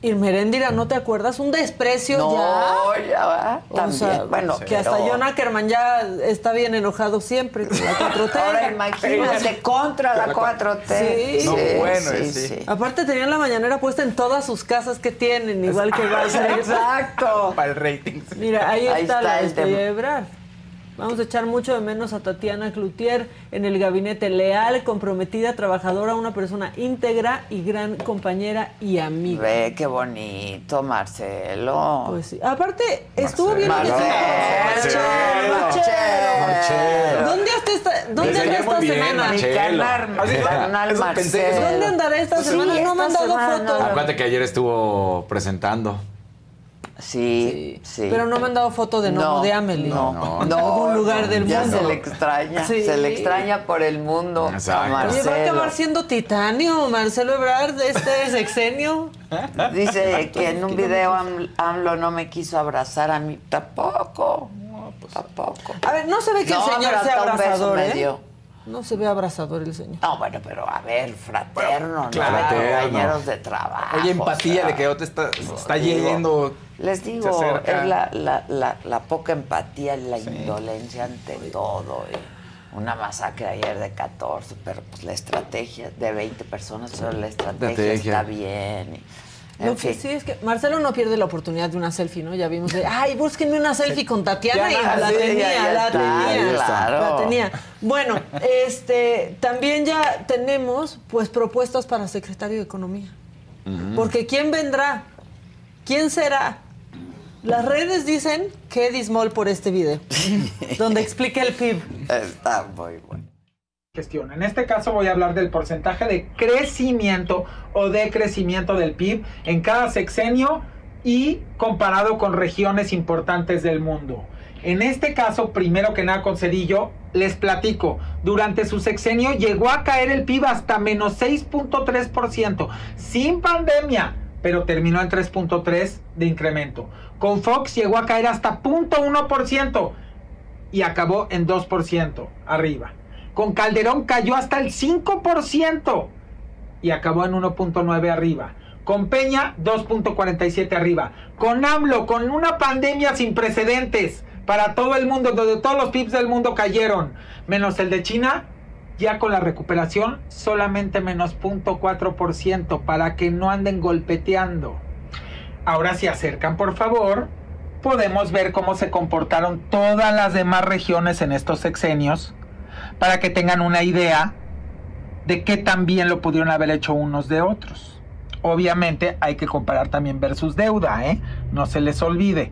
Y Merendira, ¿no te acuerdas? Un desprecio No, ya. ya va. O También, sea, bueno, que hasta John Ackerman ya está bien enojado siempre con la 4T. Ahora imagínate contra la 4T. Sí. No, bueno, sí, sí. sí. Aparte tenían la mañanera puesta en todas sus casas que tienen, igual que. Exacto. Para el rating. Mira, ahí, Ahí está, está la el despedida tema. de. Vamos a echar mucho de menos a Tatiana Cloutier en el gabinete leal, comprometida, trabajadora, una persona íntegra y gran compañera y amiga. Ve qué bonito, Marcelo. Pues sí. Aparte, estuvo bien Marcelo. Marcelo, Marcelo. ¿Dónde esta, dónde Les anda caía esta bien, semana? Mi Marcelo. Marcelo. ¿Dónde andará esta Sí, semana? no me han dado semana foto. no. Acuérdate que ayer estuvo presentando. Sí, sí. Pero no me han dado foto de No, de Amelie. No, No, no, En algún lugar del ya mundo. se le extraña, Sí. se le extraña por el mundo Exacto. a Oye, va a Marcelo. acabar siendo titanio, Marcelo Ebrard, este sexenio. Dice que en un video Am- AMLO no me quiso abrazar a mí. Tampoco. Tampoco. A ver, no se ve que No, el señor sea hasta un beso abrazador, ¿eh? No se ve abrazador el señor. No, bueno, pero a ver, fraterno, ¿no? claro. compañeros de trabajo. Oye, o empatía sea, de que otro está, está digo, yendo. Les digo, es la, la, la, la poca empatía y la indolencia ante todo. y una masacre ayer de 14, pero pues la estrategia de 20 personas, pero la estrategia, Estrategia. está bien. y- Lo que sí es que Marcelo no pierde la oportunidad de una selfie, ¿no? Ya vimos de, ay, búsquenme una selfie con Tatiana y la sí, tenía, ya, ya la está, tenía, claro. la tenía. Bueno, este, también ya tenemos, pues, propuestas para secretario de Economía. Porque ¿quién vendrá? ¿Quién será? Las redes dicen que Dismol por este video, donde explica el PIB. Está muy bueno. gestión. En este caso voy a hablar del porcentaje de crecimiento o decrecimiento del PIB en cada sexenio y comparado con regiones importantes del mundo. En este caso, primero que nada con Cedillo, les platico, durante su sexenio llegó a caer el PIB hasta menos 6.3%, sin pandemia, pero terminó en 3.3% de incremento. Con Fox llegó a caer hasta 0.1% y acabó en 2% arriba. Con Calderón cayó hasta el 5% y acabó en 1.9 arriba. Con Peña 2.47 arriba. Con AMLO, con una pandemia sin precedentes para todo el mundo, donde todos los PIBs del mundo cayeron, menos el de China, ya con la recuperación solamente menos 0.4% para que no anden golpeteando. Ahora si acercan, por favor, podemos ver cómo se comportaron todas las demás regiones en estos sexenios para que tengan una idea de qué tan bien lo pudieron haber hecho unos de otros. Obviamente hay que comparar también versus deuda, ¿eh? No se les olvide.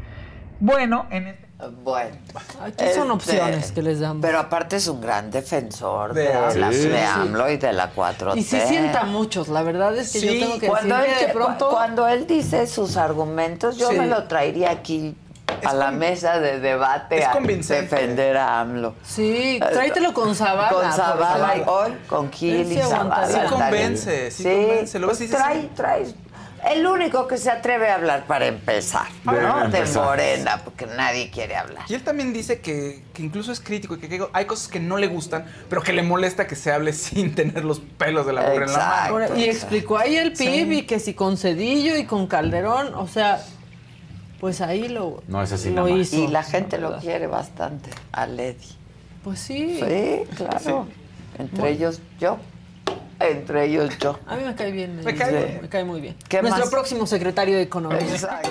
Bueno, en este... Bueno. Aquí son Este, opciones que les damos. Pero aparte es un gran defensor de, De AMLO. la- Sí. de AMLO y de la 4T. Y sí sienta a muchos, la verdad es que yo tengo que cuando decir él, que pronto... cuando él dice sus argumentos, yo Sí. me lo traería aquí a la mesa de debate es a defender a AMLO. Sí, tráetelo con Zavala. Con Zavala, hoy con Gil y. Zavala. Sí convence, sí convence. Lo ves y pues dices, trae, sí. trae. El único que se atreve a hablar para empezar, ¿no? De empezar. Morena, porque nadie quiere hablar. Y él también dice que, que incluso es crítico y que, que hay cosas que no le gustan, pero que le molesta que se hable sin tener los pelos de la burra en la mano. Ahora, y explicó ahí el PIB y que si con Cedillo y con Calderón, o sea, pues ahí lo, No es así lo hizo. Y la gente lo quiere bastante, a Lady. Pues sí. Sí, claro. Entre Bueno. ellos yo. Entre ellos yo. A mí me cae bien. Me cae sí, me cae muy bien. ¿Qué Nuestro más? próximo secretario de Economía. Exacto.